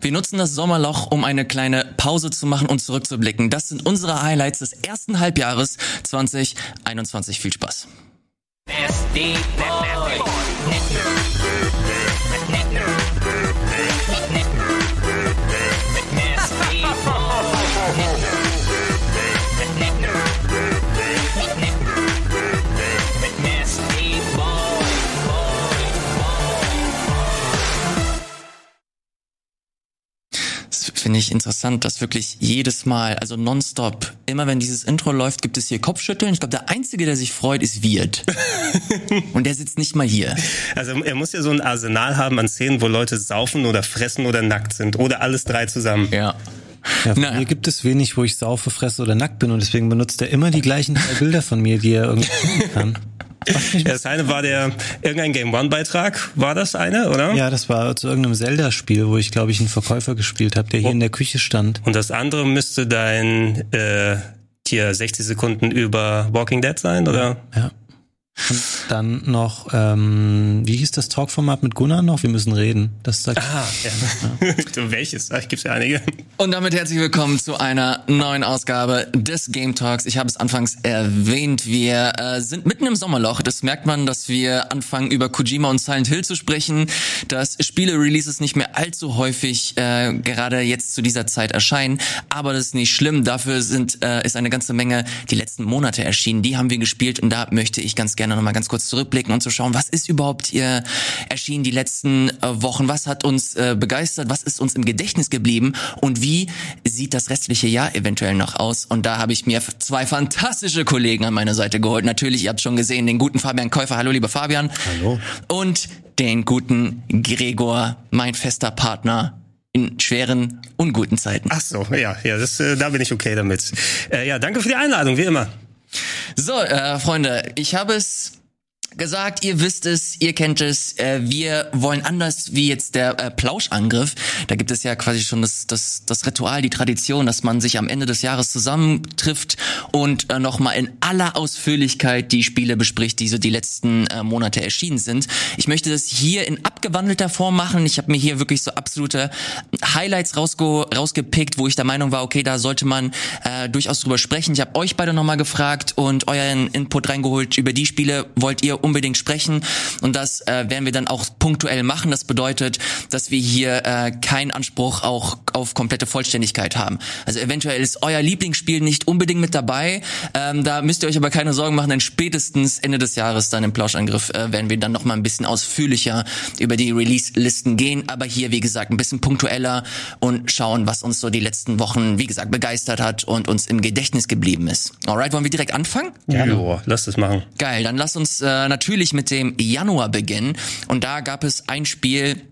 Wir nutzen das Sommerloch, um eine kleine Pause zu machen und zurückzublicken. Das sind unsere Highlights des ersten Halbjahres 2021. Viel Spaß. Finde ich interessant, dass wirklich jedes Mal, also nonstop, immer wenn dieses Intro läuft, gibt es hier Kopfschütteln. Ich glaube, der Einzige, der sich freut, ist Wirt. Und der sitzt nicht mal hier. Also er muss ja so ein Arsenal haben an Szenen, wo Leute saufen oder fressen oder nackt sind. Oder alles drei zusammen. Ja. Ja, von naja. mir gibt es wenig, wo ich saufe, fresse oder nackt bin und deswegen benutzt er immer die gleichen drei Bilder von mir, die er irgendwie kann. Das eine war der irgendein Game One Beitrag, war das eine, oder? Ja, das war zu irgendeinem Zelda-Spiel, wo ich glaube ich einen Verkäufer gespielt habe, der hier oh. in der Küche stand. Und das andere müsste dein äh, hier 60 Sekunden über Walking Dead sein, oder? Ja. Und dann noch, ähm, wie hieß das Talkformat mit Gunnar noch? Wir müssen reden. Das sagt, ah, ja. ja. Welches? Ich gibt's ja einige. Und damit herzlich willkommen zu einer neuen Ausgabe des Game Talks. Ich habe es anfangs erwähnt, wir äh, sind mitten im Sommerloch. Das merkt man, dass wir anfangen über Kojima und Silent Hill zu sprechen, dass Spiele-Releases nicht mehr allzu häufig äh, gerade jetzt zu dieser Zeit erscheinen. Aber das ist nicht schlimm. Dafür sind äh, ist eine ganze Menge die letzten Monate erschienen. Die haben wir gespielt und da möchte ich ganz gerne gerne nochmal ganz kurz zurückblicken und zu schauen, was ist überhaupt hier erschienen die letzten äh, Wochen, was hat uns äh, begeistert, was ist uns im Gedächtnis geblieben und wie sieht das restliche Jahr eventuell noch aus. Und da habe ich mir zwei fantastische Kollegen an meine Seite geholt. Natürlich, ihr habt schon gesehen, den guten Fabian Käufer. Hallo, lieber Fabian. Hallo. Und den guten Gregor, mein fester Partner in schweren, unguten Zeiten. Ach so, ja, ja, das, äh, da bin ich okay damit. Äh, ja, danke für die Einladung, wie immer. So, äh, Freunde, ich habe es gesagt, ihr wisst es, ihr kennt es. Äh, wir wollen anders wie jetzt der äh, Plauschangriff. Da gibt es ja quasi schon das, das, das Ritual, die Tradition, dass man sich am Ende des Jahres zusammentrifft und äh, nochmal in aller Ausführlichkeit die Spiele bespricht, die so die letzten äh, Monate erschienen sind. Ich möchte das hier in abgewandelter Form machen. Ich habe mir hier wirklich so absolute Highlights rausge rausgepickt, wo ich der Meinung war, okay, da sollte man äh, durchaus drüber sprechen. Ich habe euch beide nochmal gefragt und euren Input reingeholt. Über die Spiele wollt ihr unbedingt sprechen und das äh, werden wir dann auch punktuell machen. Das bedeutet, dass wir hier äh, keinen Anspruch auch auf komplette Vollständigkeit haben. Also eventuell ist euer Lieblingsspiel nicht unbedingt mit dabei. Ähm, da müsst ihr euch aber keine Sorgen machen, denn spätestens Ende des Jahres dann im Plauschangriff äh, werden wir dann noch mal ein bisschen ausführlicher über die Release-Listen gehen. Aber hier, wie gesagt, ein bisschen punktueller und schauen, was uns so die letzten Wochen, wie gesagt, begeistert hat und uns im Gedächtnis geblieben ist. Alright, wollen wir direkt anfangen? Ja, ja. lass das machen. Geil, dann lass uns äh, natürlich mit dem Januar beginnen. Und da gab es ein Spiel,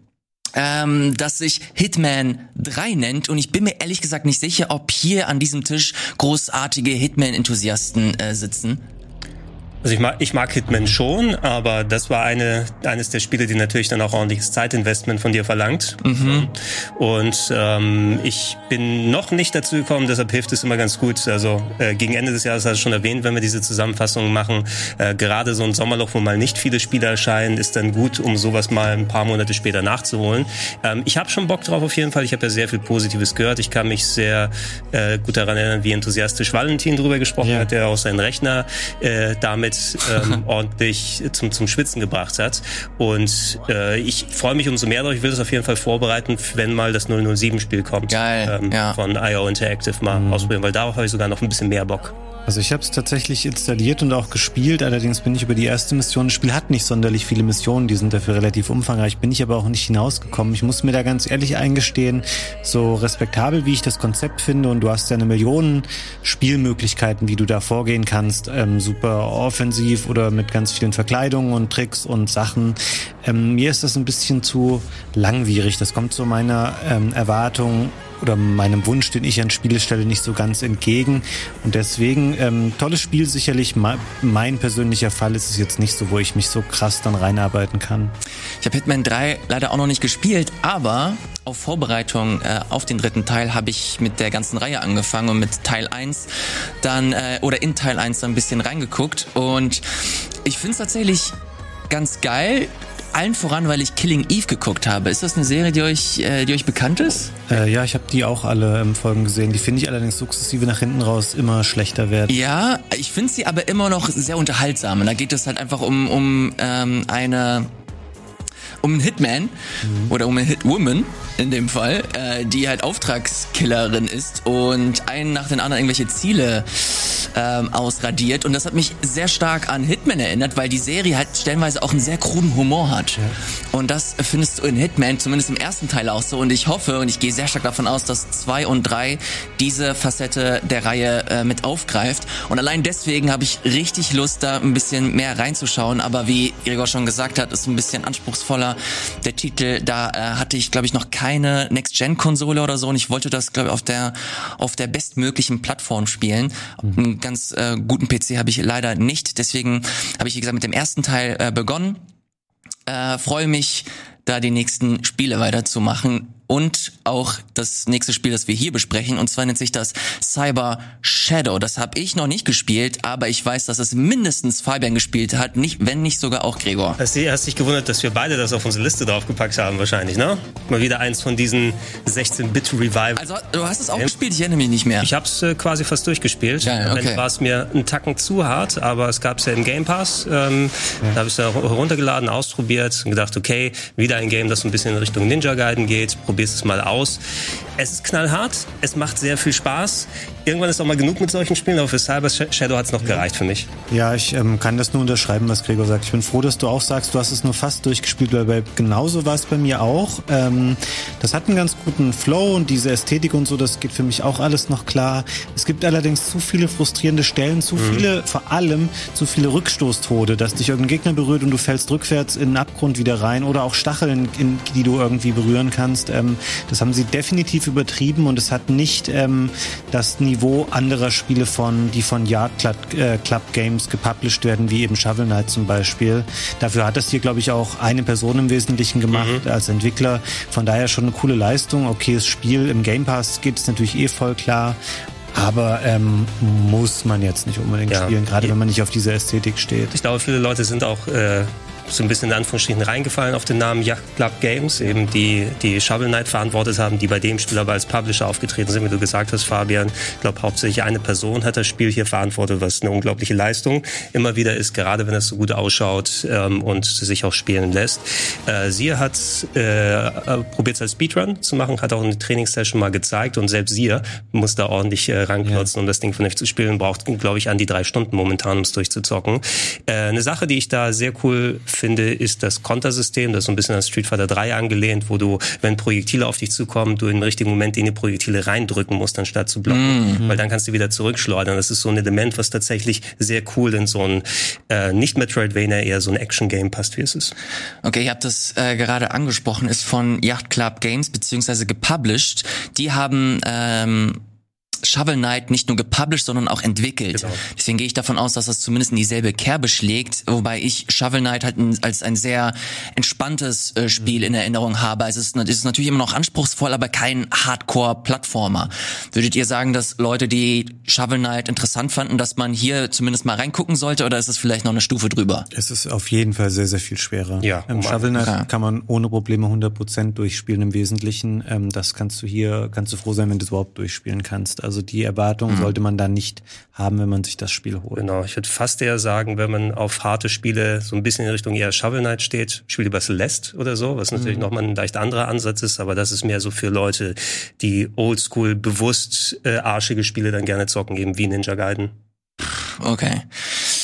ähm, das sich Hitman 3 nennt. Und ich bin mir ehrlich gesagt nicht sicher, ob hier an diesem Tisch großartige Hitman-Enthusiasten äh, sitzen. Also ich mag, ich mag Hitman schon, aber das war eine, eines der Spiele, die natürlich dann auch ordentliches Zeitinvestment von dir verlangt. Mhm. Und ähm, ich bin noch nicht dazu gekommen, deshalb hilft es immer ganz gut. Also äh, gegen Ende des Jahres hast du schon erwähnt, wenn wir diese Zusammenfassungen machen, äh, gerade so ein Sommerloch, wo mal nicht viele Spiele erscheinen, ist dann gut, um sowas mal ein paar Monate später nachzuholen. Ähm, ich habe schon Bock drauf auf jeden Fall. Ich habe ja sehr viel Positives gehört. Ich kann mich sehr äh, gut daran erinnern, wie enthusiastisch Valentin drüber gesprochen ja. hat, der auch seinen Rechner äh, damit ähm, ordentlich zum, zum Schwitzen gebracht hat. Und äh, ich freue mich umso mehr darauf. Ich will das auf jeden Fall vorbereiten, wenn mal das 007-Spiel kommt. Geil, ähm, ja. Von IO Interactive mal mhm. ausprobieren, weil darauf habe ich sogar noch ein bisschen mehr Bock. Also ich habe es tatsächlich installiert und auch gespielt, allerdings bin ich über die erste Mission, das Spiel hat nicht sonderlich viele Missionen, die sind dafür relativ umfangreich, bin ich aber auch nicht hinausgekommen. Ich muss mir da ganz ehrlich eingestehen, so respektabel wie ich das Konzept finde und du hast ja eine Million Spielmöglichkeiten, wie du da vorgehen kannst, ähm, super offensiv oder mit ganz vielen Verkleidungen und Tricks und Sachen. Ähm, mir ist das ein bisschen zu langwierig, das kommt zu meiner ähm, Erwartung oder meinem Wunsch, den ich an Spiele stelle, nicht so ganz entgegen. Und deswegen, ähm, tolles Spiel sicherlich. Mein persönlicher Fall ist es jetzt nicht so, wo ich mich so krass dann reinarbeiten kann. Ich habe Hitman 3 leider auch noch nicht gespielt, aber auf Vorbereitung äh, auf den dritten Teil habe ich mit der ganzen Reihe angefangen und mit Teil 1 dann, äh, oder in Teil 1 dann ein bisschen reingeguckt. Und ich finde es tatsächlich ganz geil allen voran, weil ich Killing Eve geguckt habe. Ist das eine Serie, die euch, äh, die euch bekannt ist? Äh, ja, ich habe die auch alle ähm, Folgen gesehen. Die finde ich allerdings sukzessive nach hinten raus immer schlechter werden. Ja, ich finde sie aber immer noch sehr unterhaltsam. Und da geht es halt einfach um, um ähm, eine um einen Hitman mhm. oder um eine Hitwoman in dem Fall, äh, die halt Auftragskillerin ist und einen nach den anderen irgendwelche Ziele ähm, ausradiert. Und das hat mich sehr stark an Hitman erinnert, weil die Serie halt stellenweise auch einen sehr kruden Humor hat. Ja. Und das findest du in Hitman, zumindest im ersten Teil auch so. Und ich hoffe und ich gehe sehr stark davon aus, dass zwei und drei diese Facette der Reihe äh, mit aufgreift. Und allein deswegen habe ich richtig Lust, da ein bisschen mehr reinzuschauen. Aber wie Gregor schon gesagt hat, ist ein bisschen anspruchsvoller. Der Titel, da äh, hatte ich, glaube ich, noch keine Next-Gen-Konsole oder so. Und ich wollte das, glaube ich, auf der, auf der bestmöglichen Plattform spielen. Mhm ganz äh, guten PC habe ich leider nicht. Deswegen habe ich, wie gesagt, mit dem ersten Teil äh, begonnen. Äh, freue mich, da die nächsten Spiele weiterzumachen und auch das nächste Spiel, das wir hier besprechen. Und zwar nennt sich das Cyber Shadow. Das habe ich noch nicht gespielt, aber ich weiß, dass es mindestens Fabian gespielt hat, nicht, wenn nicht sogar auch Gregor. Hast du hast dich gewundert, dass wir beide das auf unsere Liste draufgepackt haben wahrscheinlich, ne? Mal wieder eins von diesen 16-Bit-Revival. Also du hast es auch ja. gespielt, ich erinnere mich nicht mehr. Ich habe es äh, quasi fast durchgespielt. Ja, okay. War es mir einen Tacken zu hart, aber es gab es ja im Game Pass. Ähm, ja. Da habe ich es heruntergeladen, ausprobiert und gedacht, okay, wieder ein Game, das ein bisschen in Richtung Ninja Gaiden geht probierst es mal aus. Es ist knallhart, es macht sehr viel Spaß. Irgendwann ist auch mal genug mit solchen Spielen, aber für Cyber Shadow hat es noch gereicht für mich. Ja, ich ähm, kann das nur unterschreiben, was Gregor sagt. Ich bin froh, dass du auch sagst, du hast es nur fast durchgespielt, weil bei, genauso war es bei mir auch. Ähm, das hat einen ganz guten Flow und diese Ästhetik und so, das geht für mich auch alles noch klar. Es gibt allerdings zu viele frustrierende Stellen, zu mhm. viele, vor allem zu viele Rückstoßtode, dass dich irgendein Gegner berührt und du fällst rückwärts in den Abgrund wieder rein oder auch Stacheln, in, die du irgendwie berühren kannst. Ähm, das haben sie definitiv übertrieben und es hat nicht ähm, das Niveau Niveau anderer Spiele von, die von Yard Club, äh, Club Games gepublished werden, wie eben Shovel Knight zum Beispiel. Dafür hat das hier, glaube ich, auch eine Person im Wesentlichen gemacht mhm. als Entwickler. Von daher schon eine coole Leistung. Okayes Spiel. Im Game Pass geht es natürlich eh voll klar. Aber ähm, muss man jetzt nicht unbedingt ja. spielen, gerade wenn man nicht auf diese Ästhetik steht. Ich glaube, viele Leute sind auch äh, so ein bisschen in Anführungsstrichen reingefallen auf den Namen Yacht Club Games, eben die, die Shovel Knight verantwortet haben, die bei dem Spiel aber als Publisher aufgetreten sind, wie du gesagt hast, Fabian. Ich glaube, hauptsächlich eine Person hat das Spiel hier verantwortet, was eine unglaubliche Leistung immer wieder ist, gerade wenn es so gut ausschaut ähm, und sich auch spielen lässt. Äh, sie hat äh, probiert es als Speedrun zu machen, hat auch eine Trainingssession mal gezeigt und selbst sie muss da ordentlich äh, ranklotzen, ja. um das Ding vernünftig zu spielen. Braucht, glaube ich, an die drei Stunden momentan, um es durchzuzocken. Äh, eine Sache, die ich da sehr cool finde, ist das Kontersystem, das ist so ein bisschen an Street Fighter 3 angelehnt, wo du, wenn Projektile auf dich zukommen, du im richtigen Moment in die Projektile reindrücken musst, anstatt zu blocken, mhm. weil dann kannst du wieder zurückschleudern. Das ist so ein Element, was tatsächlich sehr cool in so ein äh, nicht Metroidvania, eher so ein Action-Game passt, wie es ist. Okay, ihr habt das äh, gerade angesprochen, ist von Yacht Club Games beziehungsweise gepublished. Die haben ähm, Shovel Knight nicht nur gepublished, sondern auch entwickelt. Genau. Deswegen gehe ich davon aus, dass das zumindest in dieselbe Kerbe schlägt, wobei ich Shovel Knight halt als ein sehr entspanntes äh, Spiel in Erinnerung habe. Es ist, es ist natürlich immer noch anspruchsvoll, aber kein Hardcore-Plattformer. Würdet ihr sagen, dass Leute, die Shovel Knight interessant fanden, dass man hier zumindest mal reingucken sollte oder ist es vielleicht noch eine Stufe drüber? Es ist auf jeden Fall sehr, sehr viel schwerer. Ja, Im Shovel Knight ja. kann man ohne Probleme 100% durchspielen im Wesentlichen. Ähm, das kannst du hier, kannst du froh sein, wenn du es überhaupt durchspielen kannst. Also also die Erwartung mhm. sollte man da nicht haben, wenn man sich das Spiel holt. Genau, ich würde fast eher sagen, wenn man auf harte Spiele so ein bisschen in Richtung eher Shovel Knight steht, spielt über Celeste oder so, was natürlich mhm. nochmal ein leicht anderer Ansatz ist, aber das ist mehr so für Leute, die oldschool bewusst äh, arschige Spiele dann gerne zocken, eben wie Ninja Gaiden. Okay.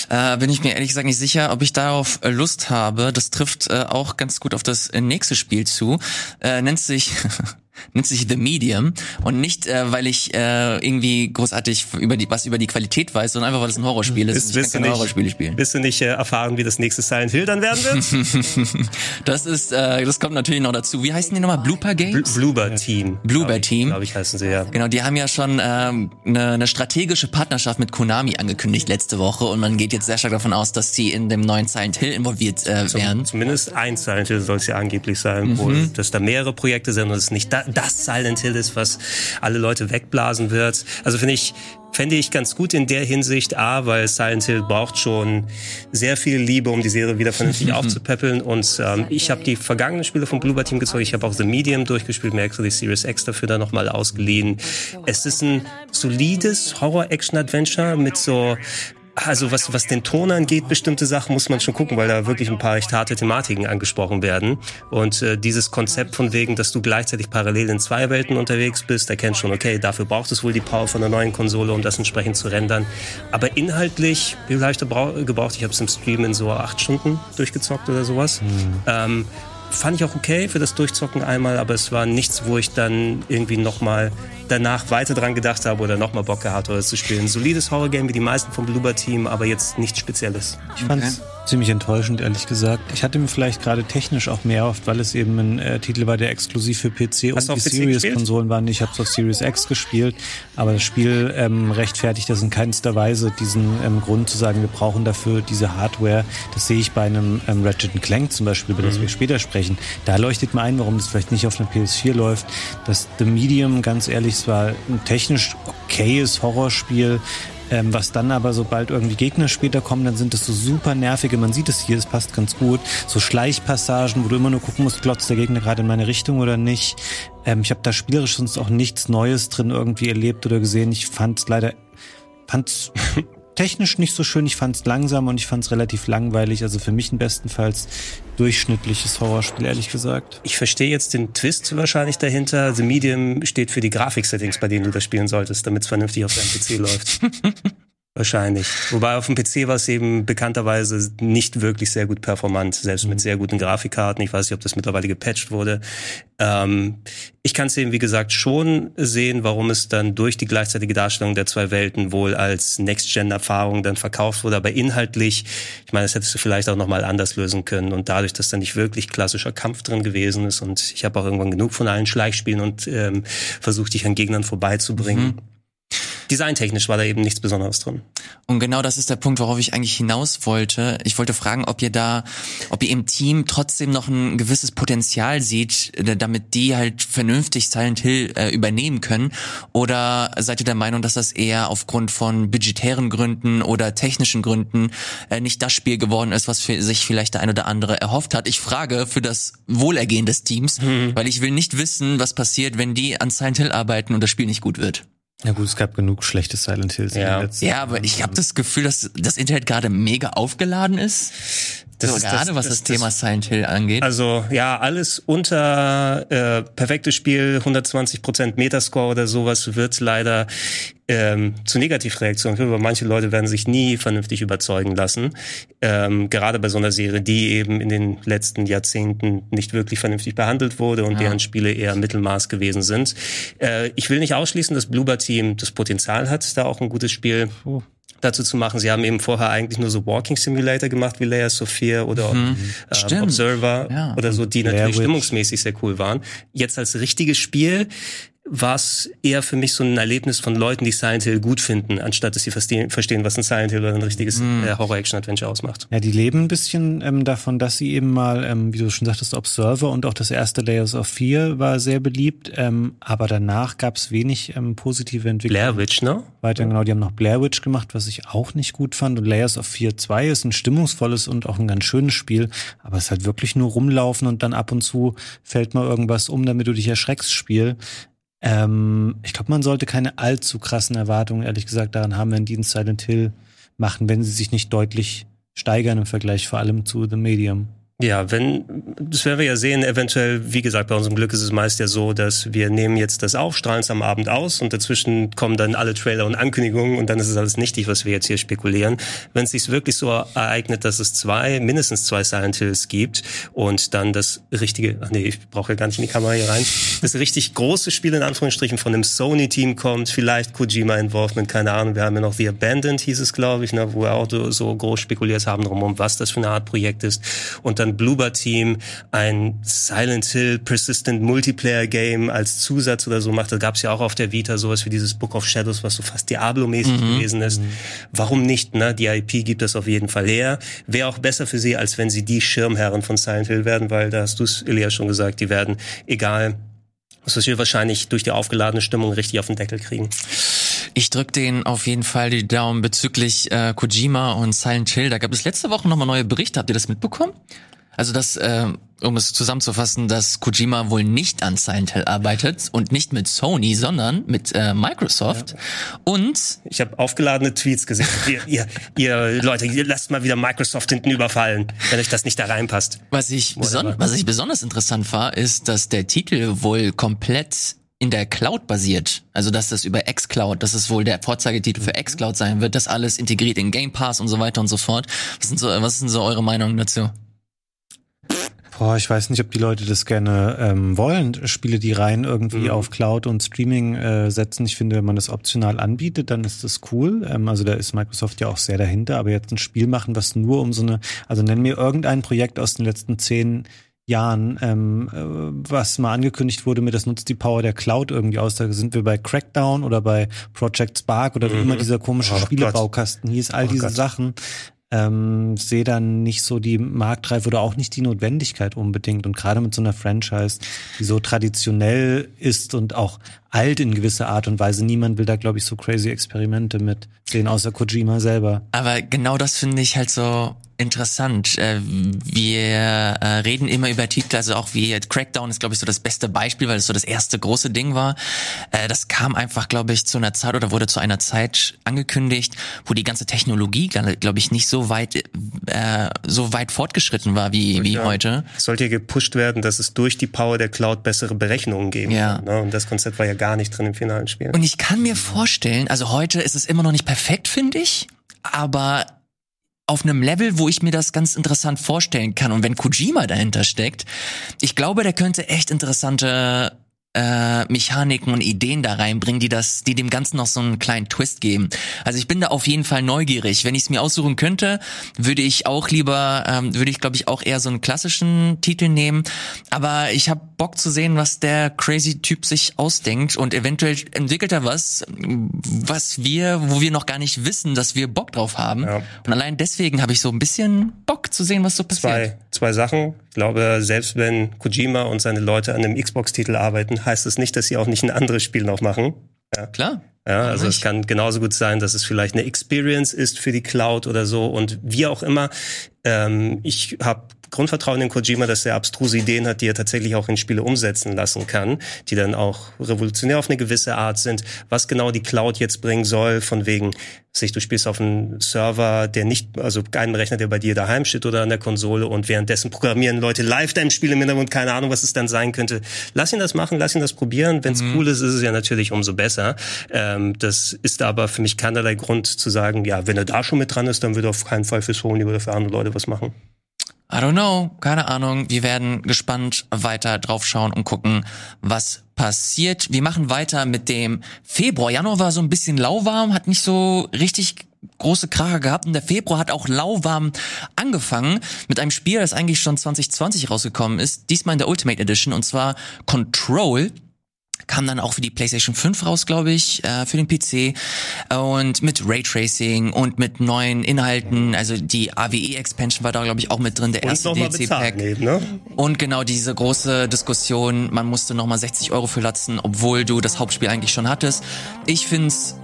Äh, bin ich mir ehrlich gesagt nicht sicher, ob ich darauf äh, Lust habe. Das trifft äh, auch ganz gut auf das äh, nächste Spiel zu. Äh, nennt sich nennt sich The Medium und nicht, äh, weil ich äh, irgendwie großartig über die was über die Qualität weiß, sondern einfach weil es ein Horrorspiel ist. Bist, bist, du nicht, Horrorspiele spielen. bist du nicht äh, erfahren, wie das nächste Silent Hill dann werden wird? das ist, äh, das kommt natürlich noch dazu. Wie heißen die nochmal? Blooper Games? Bloober Team. Bloober Team. Glaube ich, heißen sie ja. Genau, die haben ja schon ähm, eine, eine strategische Partnerschaft mit Konami angekündigt letzte Woche und man geht jetzt sehr stark davon aus, dass sie in dem neuen Silent Hill involviert äh, werden. Zum, zumindest ein Silent Hill soll es ja angeblich sein, mhm. wo dass da mehrere Projekte sind und es nicht da, das Silent Hill ist, was alle Leute wegblasen wird. Also finde ich, fände ich ganz gut in der Hinsicht, A, weil Silent Hill braucht schon sehr viel Liebe, um die Serie wieder vernünftig aufzupäppeln. Und ähm, ich habe die vergangenen Spiele vom Bloober Team gezogen. Ich habe auch The Medium durchgespielt, mir extra die Series X dafür dann nochmal ausgeliehen. Es ist ein solides Horror-Action-Adventure mit so also was, was den Ton angeht, bestimmte Sachen muss man schon gucken, weil da wirklich ein paar echt harte Thematiken angesprochen werden. Und äh, dieses Konzept von wegen, dass du gleichzeitig parallel in zwei Welten unterwegs bist, erkennt schon, okay, dafür braucht es wohl die Power von der neuen Konsole, um das entsprechend zu rendern. Aber inhaltlich, wie viel habe ich da gebraucht? Ich habe es im Stream in so acht Stunden durchgezockt oder sowas. Mhm. Ähm, fand ich auch okay für das Durchzocken einmal, aber es war nichts, wo ich dann irgendwie nochmal danach weiter dran gedacht habe oder nochmal Bock gehabt habe, zu spielen. Solides Horror-Game wie die meisten vom Bloober Team, aber jetzt nichts Spezielles. Ich fand's okay. Ziemlich enttäuschend, ehrlich gesagt. Ich hatte mir vielleicht gerade technisch auch mehr oft, weil es eben ein äh, Titel war, der exklusiv für PC Hast und die Series-Konsolen war. Ich habe es auf Series X gespielt, aber das Spiel ähm, rechtfertigt das in keinster Weise, diesen ähm, Grund zu sagen, wir brauchen dafür diese Hardware. Das sehe ich bei einem ähm, Ratchet Clank zum Beispiel, über mhm. das wir später sprechen. Da leuchtet mir ein, warum das vielleicht nicht auf einer PS4 läuft. Das The Medium, ganz ehrlich, es war ein technisch okayes Horrorspiel, ähm, was dann aber, sobald irgendwie Gegner später kommen, dann sind das so super nervige, man sieht es hier, es passt ganz gut, so Schleichpassagen, wo du immer nur gucken musst, glotzt der Gegner gerade in meine Richtung oder nicht. Ähm, ich habe da spielerisch sonst auch nichts Neues drin irgendwie erlebt oder gesehen. Ich fand leider, fand's technisch nicht so schön. Ich fand es langsam und ich fand es relativ langweilig. Also für mich ein bestenfalls durchschnittliches Horrorspiel, ehrlich gesagt. Ich verstehe jetzt den Twist wahrscheinlich dahinter. The Medium steht für die Grafiksettings, bei denen du das spielen solltest, damit es vernünftig auf deinem PC läuft. Wahrscheinlich. Wobei auf dem PC war es eben bekannterweise nicht wirklich sehr gut performant, selbst mit mhm. sehr guten Grafikkarten. Ich weiß nicht, ob das mittlerweile gepatcht wurde. Ähm, ich kann es eben, wie gesagt, schon sehen, warum es dann durch die gleichzeitige Darstellung der zwei Welten wohl als Next-Gen-Erfahrung dann verkauft wurde. Aber inhaltlich, ich meine, das hättest du vielleicht auch nochmal anders lösen können. Und dadurch, dass da nicht wirklich klassischer Kampf drin gewesen ist und ich habe auch irgendwann genug von allen Schleichspielen und ähm, versucht, dich an Gegnern vorbeizubringen. Mhm designtechnisch war da eben nichts Besonderes drin. Und genau das ist der Punkt, worauf ich eigentlich hinaus wollte. Ich wollte fragen, ob ihr da, ob ihr im Team trotzdem noch ein gewisses Potenzial seht, äh, damit die halt vernünftig Silent Hill äh, übernehmen können. Oder seid ihr der Meinung, dass das eher aufgrund von budgetären Gründen oder technischen Gründen äh, nicht das Spiel geworden ist, was sich vielleicht der ein oder andere erhofft hat? Ich frage für das Wohlergehen des Teams, mhm. weil ich will nicht wissen, was passiert, wenn die an Silent Hill arbeiten und das Spiel nicht gut wird. Ja gut, es gab genug schlechte Silent Hills. Ja, ja aber ich habe das Gefühl, dass das Internet gerade mega aufgeladen ist. Das so, ist gerade das, was das, das Thema Silent Hill angeht. Also ja, alles unter äh, perfektes Spiel, 120% Metascore oder sowas wird leider ähm, zu Negativreaktionen führen, weil manche Leute werden sich nie vernünftig überzeugen lassen. Ähm, gerade bei so einer Serie, die eben in den letzten Jahrzehnten nicht wirklich vernünftig behandelt wurde und ja. deren Spiele eher Mittelmaß gewesen sind. Äh, ich will nicht ausschließen, dass Bloober Team das Potenzial hat, da auch ein gutes Spiel oh dazu zu machen. Sie haben eben vorher eigentlich nur so Walking Simulator gemacht wie of Fear oder mhm. ähm, Observer ja. oder so, die natürlich stimmungsmäßig sehr cool waren. Jetzt als richtiges Spiel war es eher für mich so ein Erlebnis von Leuten, die Silent Hill gut finden, anstatt dass sie verstehen, verstehen was ein Silent Hill oder ein richtiges mm. äh, Horror-Action-Adventure ausmacht. Ja, die leben ein bisschen ähm, davon, dass sie eben mal, ähm, wie du schon sagtest, Observer und auch das erste Layers of Fear war sehr beliebt, ähm, aber danach gab es wenig ähm, positive Entwicklungen. Blair Witch, ne? Weiter, genau, die haben noch Blair Witch gemacht, was ich auch nicht gut fand und Layers of Fear 2 ist ein stimmungsvolles und auch ein ganz schönes Spiel, aber es ist halt wirklich nur rumlaufen und dann ab und zu fällt mal irgendwas um, damit du dich erschreckst, Spiel. Ähm, ich glaube, man sollte keine allzu krassen Erwartungen, ehrlich gesagt, daran haben, wenn die in Silent Hill machen, wenn sie sich nicht deutlich steigern im Vergleich vor allem zu The Medium. Ja, wenn, das werden wir ja sehen, eventuell, wie gesagt, bei unserem Glück ist es meist ja so, dass wir nehmen jetzt das auf, strahlen es am Abend aus und dazwischen kommen dann alle Trailer und Ankündigungen und dann ist es alles nichtig, was wir jetzt hier spekulieren. Wenn es sich wirklich so ereignet, dass es zwei, mindestens zwei Silent Hills gibt und dann das richtige, ach nee, ich brauche ja gar nicht in die Kamera hier rein, das richtig große Spiel in Anführungsstrichen von einem Sony-Team kommt, vielleicht Kojima-Involvement, keine Ahnung, wir haben ja noch The Abandoned, hieß es, glaube ich, ne, wo wir auch so groß spekuliert haben drum, was das für eine Art Projekt ist und dann ein Bloober Team ein Silent Hill Persistent Multiplayer Game als Zusatz oder so macht. Da gab es ja auch auf der Vita sowas wie dieses Book of Shadows, was so fast Diablo-mäßig mhm. gewesen ist. Mhm. Warum nicht? Ne? Die IP gibt das auf jeden Fall her. Wäre auch besser für sie, als wenn sie die Schirmherren von Silent Hill werden, weil da hast du es, Elia, schon gesagt, die werden, egal ist wir wahrscheinlich durch die aufgeladene Stimmung richtig auf den Deckel kriegen. Ich drück den auf jeden Fall die Daumen bezüglich äh, Kojima und Silent Hill. Da gab es letzte Woche nochmal neue Berichte. Habt ihr das mitbekommen? Also das, äh, um es zusammenzufassen, dass Kojima wohl nicht an Silent Hill arbeitet und nicht mit Sony, sondern mit äh, Microsoft. Ja. Und ich habe aufgeladene Tweets gesehen. ihr, ihr, ihr Leute, ihr lasst mal wieder Microsoft hinten überfallen, wenn euch das nicht da reinpasst. Was ich, beson was ich besonders interessant war, ist, dass der Titel wohl komplett in der Cloud basiert, also dass das über xCloud, dass es wohl der Vorzeigetitel für xCloud sein wird, das alles integriert in Game Pass und so weiter und so fort. Was sind so, was sind so eure Meinungen dazu? Boah, ich weiß nicht, ob die Leute das gerne ähm, wollen. Spiele, die rein irgendwie mhm. auf Cloud und Streaming äh, setzen. Ich finde, wenn man das optional anbietet, dann ist das cool. Ähm, also da ist Microsoft ja auch sehr dahinter. Aber jetzt ein Spiel machen, was nur um so eine, also nenn mir irgendein Projekt aus den letzten zehn Jahren, ähm, äh, was mal angekündigt wurde mit, das nutzt die Power der Cloud irgendwie aus. Da sind wir bei Crackdown oder bei Project Spark oder wie mhm. immer dieser komische oh, Spielebaukasten hieß, all oh, diese Gott. Sachen ähm, sehe dann nicht so die Marktreife oder auch nicht die Notwendigkeit unbedingt. Und gerade mit so einer Franchise, die so traditionell ist und auch alt in gewisser Art und Weise, niemand will da, glaube ich, so crazy Experimente mit sehen, außer Kojima selber. Aber genau das finde ich halt so interessant. Äh, wir äh, reden immer über Titel, also auch wie Crackdown ist, glaube ich, so das beste Beispiel, weil es so das erste große Ding war. Äh, das kam einfach, glaube ich, zu einer Zeit oder wurde zu einer Zeit angekündigt, wo die ganze Technologie, glaube ich, nicht so weit so weit fortgeschritten war wie, wie ja, heute. Es sollte ja gepusht werden, dass es durch die Power der Cloud bessere Berechnungen geben ja. kann. Ne? Und das Konzept war ja gar nicht drin im finalen Spiel. Und ich kann mir vorstellen, also heute ist es immer noch nicht perfekt, finde ich, aber auf einem Level, wo ich mir das ganz interessant vorstellen kann. Und wenn Kojima dahinter steckt, ich glaube, der könnte echt interessante äh, Mechaniken und Ideen da reinbringen, die das, die dem Ganzen noch so einen kleinen Twist geben. Also ich bin da auf jeden Fall neugierig. Wenn ich es mir aussuchen könnte, würde ich auch lieber, ähm, würde ich glaube ich auch eher so einen klassischen Titel nehmen. Aber ich habe Bock zu sehen, was der crazy Typ sich ausdenkt und eventuell entwickelt er was, was wir, wo wir noch gar nicht wissen, dass wir Bock drauf haben. Ja. Und allein deswegen habe ich so ein bisschen Bock zu sehen, was so passiert. Zwei, zwei Sachen. Ich glaube, selbst wenn Kojima und seine Leute an einem Xbox-Titel arbeiten, heißt das nicht, dass sie auch nicht ein anderes Spiel noch machen. Ja. Klar. Ja, also es kann genauso gut sein, dass es vielleicht eine Experience ist für die Cloud oder so und wie auch immer. Ähm, ich habe Grundvertrauen in Kojima, dass er abstruse Ideen hat, die er tatsächlich auch in Spiele umsetzen lassen kann, die dann auch revolutionär auf eine gewisse Art sind. Was genau die Cloud jetzt bringen soll, von wegen, sich du spielst auf einem Server, der nicht, also keinen Rechner, der bei dir daheim steht oder an der Konsole und währenddessen programmieren Leute live dein Spiel im Hintergrund, keine Ahnung, was es dann sein könnte. Lass ihn das machen, lass ihn das probieren. Wenn es mhm. cool ist, ist es ja natürlich umso besser. Ähm, das ist aber für mich keinerlei Grund zu sagen, ja, wenn er da schon mit dran ist, dann wird er auf keinen Fall für Sony oder für andere Leute was machen. I don't know, keine Ahnung. Wir werden gespannt weiter draufschauen und gucken, was passiert. Wir machen weiter mit dem Februar. Januar war so ein bisschen lauwarm, hat nicht so richtig große Kracher gehabt und der Februar hat auch lauwarm angefangen mit einem Spiel, das eigentlich schon 2020 rausgekommen ist, diesmal in der Ultimate Edition und zwar Control kam dann auch für die PlayStation 5 raus, glaube ich, äh, für den PC und mit Raytracing und mit neuen Inhalten, also die AWE Expansion war da glaube ich auch mit drin, der erste DLC Pack. Ne? Und genau diese große Diskussion, man musste nochmal 60 Euro für latzen, obwohl du das Hauptspiel eigentlich schon hattest. Ich find's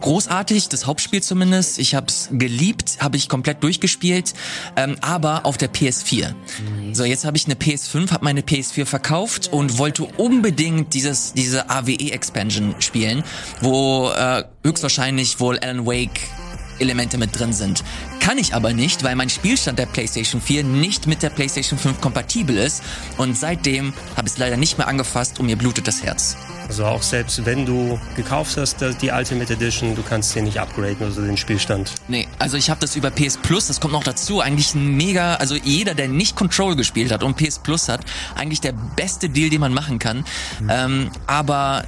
großartig, das Hauptspiel zumindest. Ich habe es geliebt, habe ich komplett durchgespielt, ähm, aber auf der PS4. Mhm. So, jetzt habe ich eine PS5, habe meine PS4 verkauft und wollte unbedingt dieses diese AWE Expansion spielen, wo äh, höchstwahrscheinlich wohl Alan Wake Elemente mit drin sind. Kann ich aber nicht, weil mein Spielstand der PlayStation 4 nicht mit der PlayStation 5 kompatibel ist und seitdem habe ich es leider nicht mehr angefasst und mir blutet das Herz. Also auch selbst wenn du gekauft hast, die Ultimate Edition, du kannst den nicht upgraden, also den Spielstand. Nee, also ich habe das über PS Plus, das kommt noch dazu, eigentlich ein mega, also jeder, der nicht Control gespielt hat und PS Plus hat, eigentlich der beste Deal, den man machen kann. Mhm. Ähm, aber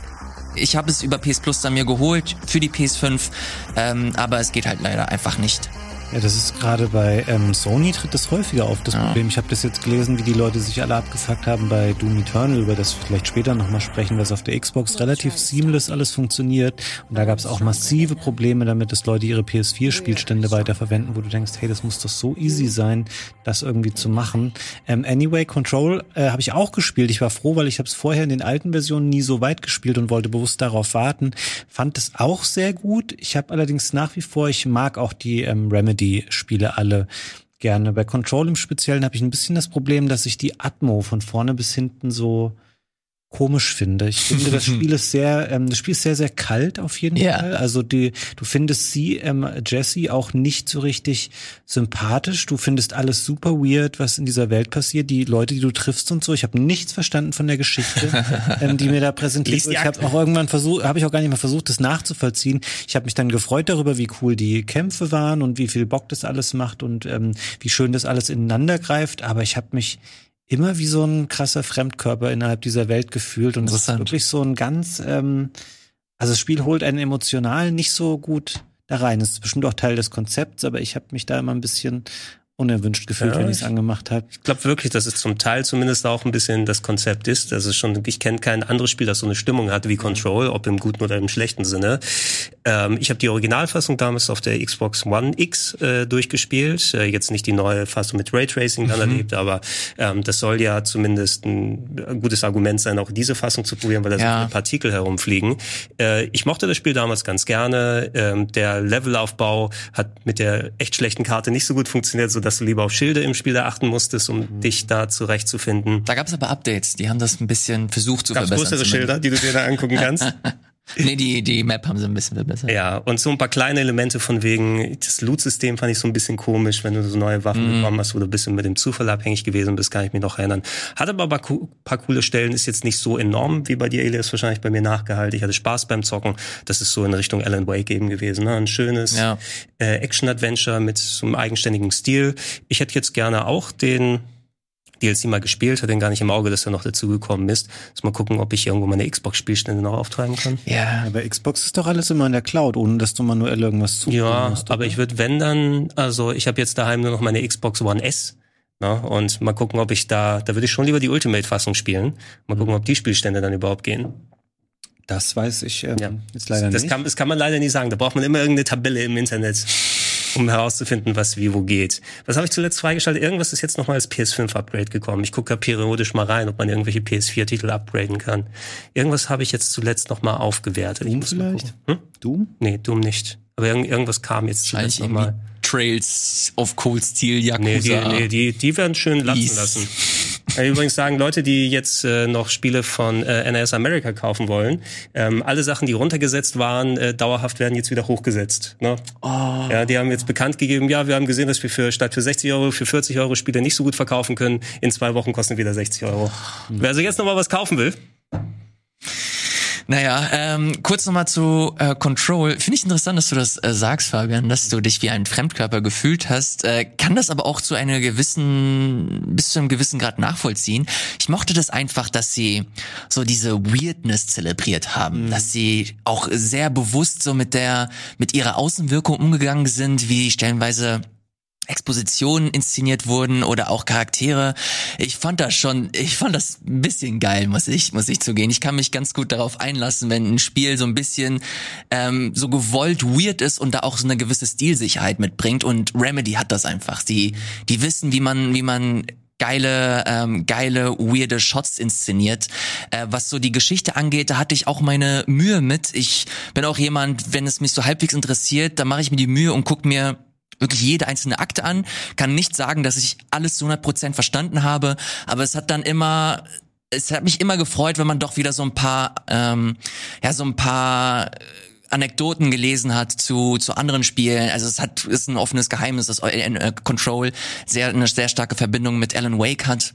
ich habe es über PS Plus dann mir geholt für die PS5, ähm, aber es geht halt leider einfach nicht. Ja, das ist gerade bei ähm, Sony tritt das häufiger auf, das ja. Problem. Ich habe das jetzt gelesen, wie die Leute sich alle abgefuckt haben bei Doom Eternal, über das vielleicht später nochmal sprechen, was auf der Xbox relativ seamless alles funktioniert. Und da gab es auch massive Probleme damit, dass Leute ihre PS4-Spielstände weiterverwenden, wo du denkst, hey, das muss doch so easy sein, das irgendwie zu machen. Ähm, anyway, Control äh, habe ich auch gespielt. Ich war froh, weil ich habe es vorher in den alten Versionen nie so weit gespielt und wollte bewusst darauf warten. Fand es auch sehr gut. Ich habe allerdings nach wie vor, ich mag auch die ähm, Remedy die Spiele alle gerne. Bei Control im Speziellen habe ich ein bisschen das Problem, dass ich die Atmo von vorne bis hinten so komisch finde. Ich finde, das Spiel ist sehr, ähm, das Spiel ist sehr, sehr kalt auf jeden yeah. Fall. Also die, du findest sie, ähm, Jessie, auch nicht so richtig sympathisch. Du findest alles super weird, was in dieser Welt passiert. Die Leute, die du triffst und so. Ich habe nichts verstanden von der Geschichte, ähm, die mir da präsentiert wird. Ich habe auch irgendwann versucht, habe ich auch gar nicht mehr versucht, das nachzuvollziehen. Ich habe mich dann gefreut darüber, wie cool die Kämpfe waren und wie viel Bock das alles macht und ähm, wie schön das alles ineinander greift. Aber ich habe mich immer wie so ein krasser Fremdkörper innerhalb dieser Welt gefühlt und es ist wirklich so ein ganz, ähm, also das Spiel holt einen emotional nicht so gut da rein. Das ist bestimmt auch Teil des Konzepts, aber ich habe mich da immer ein bisschen unerwünscht gefühlt, ja, wenn ich es angemacht habe. Ich glaube wirklich, dass es zum Teil zumindest auch ein bisschen das Konzept ist. Das ist schon, ich kenne kein anderes Spiel, das so eine Stimmung hat wie Control, ob im guten oder im schlechten Sinne. Ähm, ich habe die Originalfassung damals auf der Xbox One X äh, durchgespielt. Äh, jetzt nicht die neue Fassung mit Raytracing dann mhm. erlebt, aber ähm, das soll ja zumindest ein gutes Argument sein, auch diese Fassung zu probieren, weil da ja. so Partikel herumfliegen. Äh, ich mochte das Spiel damals ganz gerne. Ähm, der Levelaufbau hat mit der echt schlechten Karte nicht so gut funktioniert, so dass du lieber auf Schilde im Spiel achten musstest, um mhm. dich da zurechtzufinden. Da gab es aber Updates, die haben das ein bisschen versucht zu Gab's verbessern. größere Schilder, die du dir da angucken kannst? nee, die, die Map haben sie ein bisschen verbessert. Ja, und so ein paar kleine Elemente von wegen, das Loot-System fand ich so ein bisschen komisch, wenn du so neue Waffen mm. bekommen hast, wo du ein bisschen mit dem Zufall abhängig gewesen bist, kann ich mich noch erinnern. Hat aber ein paar, paar coole Stellen, ist jetzt nicht so enorm wie bei dir, Elias, wahrscheinlich bei mir nachgehalten. Ich hatte Spaß beim Zocken. Das ist so in Richtung Alan Wake eben gewesen. Ne? Ein schönes ja. äh, Action-Adventure mit so einem eigenständigen Stil. Ich hätte jetzt gerne auch den DLC mal gespielt, hat den gar nicht im Auge, dass er noch dazugekommen ist. Muss mal gucken, ob ich irgendwo meine Xbox-Spielstände noch auftreiben kann. Ja. Aber Xbox ist doch alles immer in der Cloud, ohne dass du manuell irgendwas zu Ja, musst, aber ich würde, wenn dann, also ich habe jetzt daheim nur noch meine Xbox One S. Na, ne, und mal gucken, ob ich da, da würde ich schon lieber die Ultimate-Fassung spielen. Mal gucken, ob die Spielstände dann überhaupt gehen. Das weiß ich ähm, ja. jetzt leider das nicht. Kann, das kann man leider nicht sagen. Da braucht man immer irgendeine Tabelle im Internet um herauszufinden, was wie wo geht. Was habe ich zuletzt freigeschaltet? Irgendwas ist jetzt nochmal als PS5-Upgrade gekommen. Ich gucke periodisch mal rein, ob man irgendwelche PS4-Titel upgraden kann. Irgendwas habe ich jetzt zuletzt nochmal aufgewertet. Doom vielleicht? Hm? Doom? Nee, Doom nicht. Aber irgendwas kam jetzt zuletzt nochmal. Trails of Cold Steel Yakuza. Nee, die, nee, die, die werden schön lassen lassen. Ich kann übrigens sagen, Leute, die jetzt äh, noch Spiele von äh, NAS America kaufen wollen, ähm, alle Sachen, die runtergesetzt waren, äh, dauerhaft werden jetzt wieder hochgesetzt. Ne? Oh. Ja, die haben jetzt bekannt gegeben, ja, wir haben gesehen, dass wir für statt für 60 Euro für 40 Euro Spiele nicht so gut verkaufen können. In zwei Wochen kosten wieder 60 Euro. Mhm. Wer also jetzt noch mal was kaufen will, naja, ähm, kurz nochmal zu äh, Control. Finde ich interessant, dass du das äh, sagst, Fabian, dass du dich wie ein Fremdkörper gefühlt hast. Äh, kann das aber auch zu einer gewissen, bis zu einem gewissen Grad nachvollziehen. Ich mochte das einfach, dass sie so diese Weirdness zelebriert haben, mhm. dass sie auch sehr bewusst so mit der, mit ihrer Außenwirkung umgegangen sind, wie stellenweise Expositionen inszeniert wurden oder auch Charaktere. Ich fand das schon, ich fand das ein bisschen geil, muss ich, muss ich zugehen. Ich kann mich ganz gut darauf einlassen, wenn ein Spiel so ein bisschen ähm, so gewollt weird ist und da auch so eine gewisse Stilsicherheit mitbringt. Und Remedy hat das einfach. Die, die wissen, wie man, wie man geile, ähm, geile, weirde Shots inszeniert. Äh, was so die Geschichte angeht, da hatte ich auch meine Mühe mit. Ich bin auch jemand, wenn es mich so halbwegs interessiert, da mache ich mir die Mühe und guck mir wirklich jede einzelne Akte an, kann nicht sagen, dass ich alles zu 100 Prozent verstanden habe, aber es hat dann immer es hat mich immer gefreut, wenn man doch wieder so ein paar, ähm, ja, so ein paar Anekdoten gelesen hat zu zu anderen Spielen. Also es hat ist ein offenes Geheimnis, dass äh, Control sehr eine sehr starke Verbindung mit Alan Wake hat.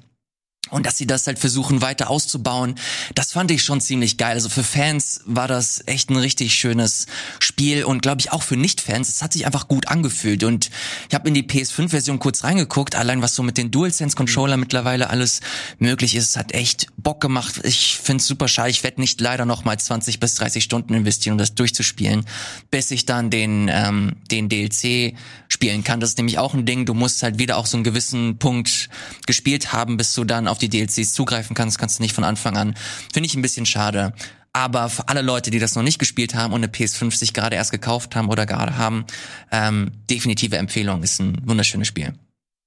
Und dass sie das halt versuchen weiter auszubauen, das fand ich schon ziemlich geil. Also für Fans war das echt ein richtig schönes Spiel und glaube ich auch für Nicht-Fans. Es hat sich einfach gut angefühlt und ich habe in die PS5-Version kurz reingeguckt, allein was so mit den DualSense-Controller mittlerweile alles möglich ist. Hat echt Bock gemacht. Ich find's super schade. Ich werde nicht leider noch mal 20 bis 30 Stunden investieren, um das durchzuspielen, bis ich dann den ähm, den DLC spielen kann. Das ist nämlich auch ein Ding. Du musst halt wieder auch so einen gewissen Punkt gespielt haben, bis du dann auf die DLCs zugreifen kannst. Kannst du nicht von Anfang an. Finde ich ein bisschen schade. Aber für alle Leute, die das noch nicht gespielt haben und eine PS5 sich gerade erst gekauft haben oder gerade haben, ähm, definitive Empfehlung. Ist ein wunderschönes Spiel.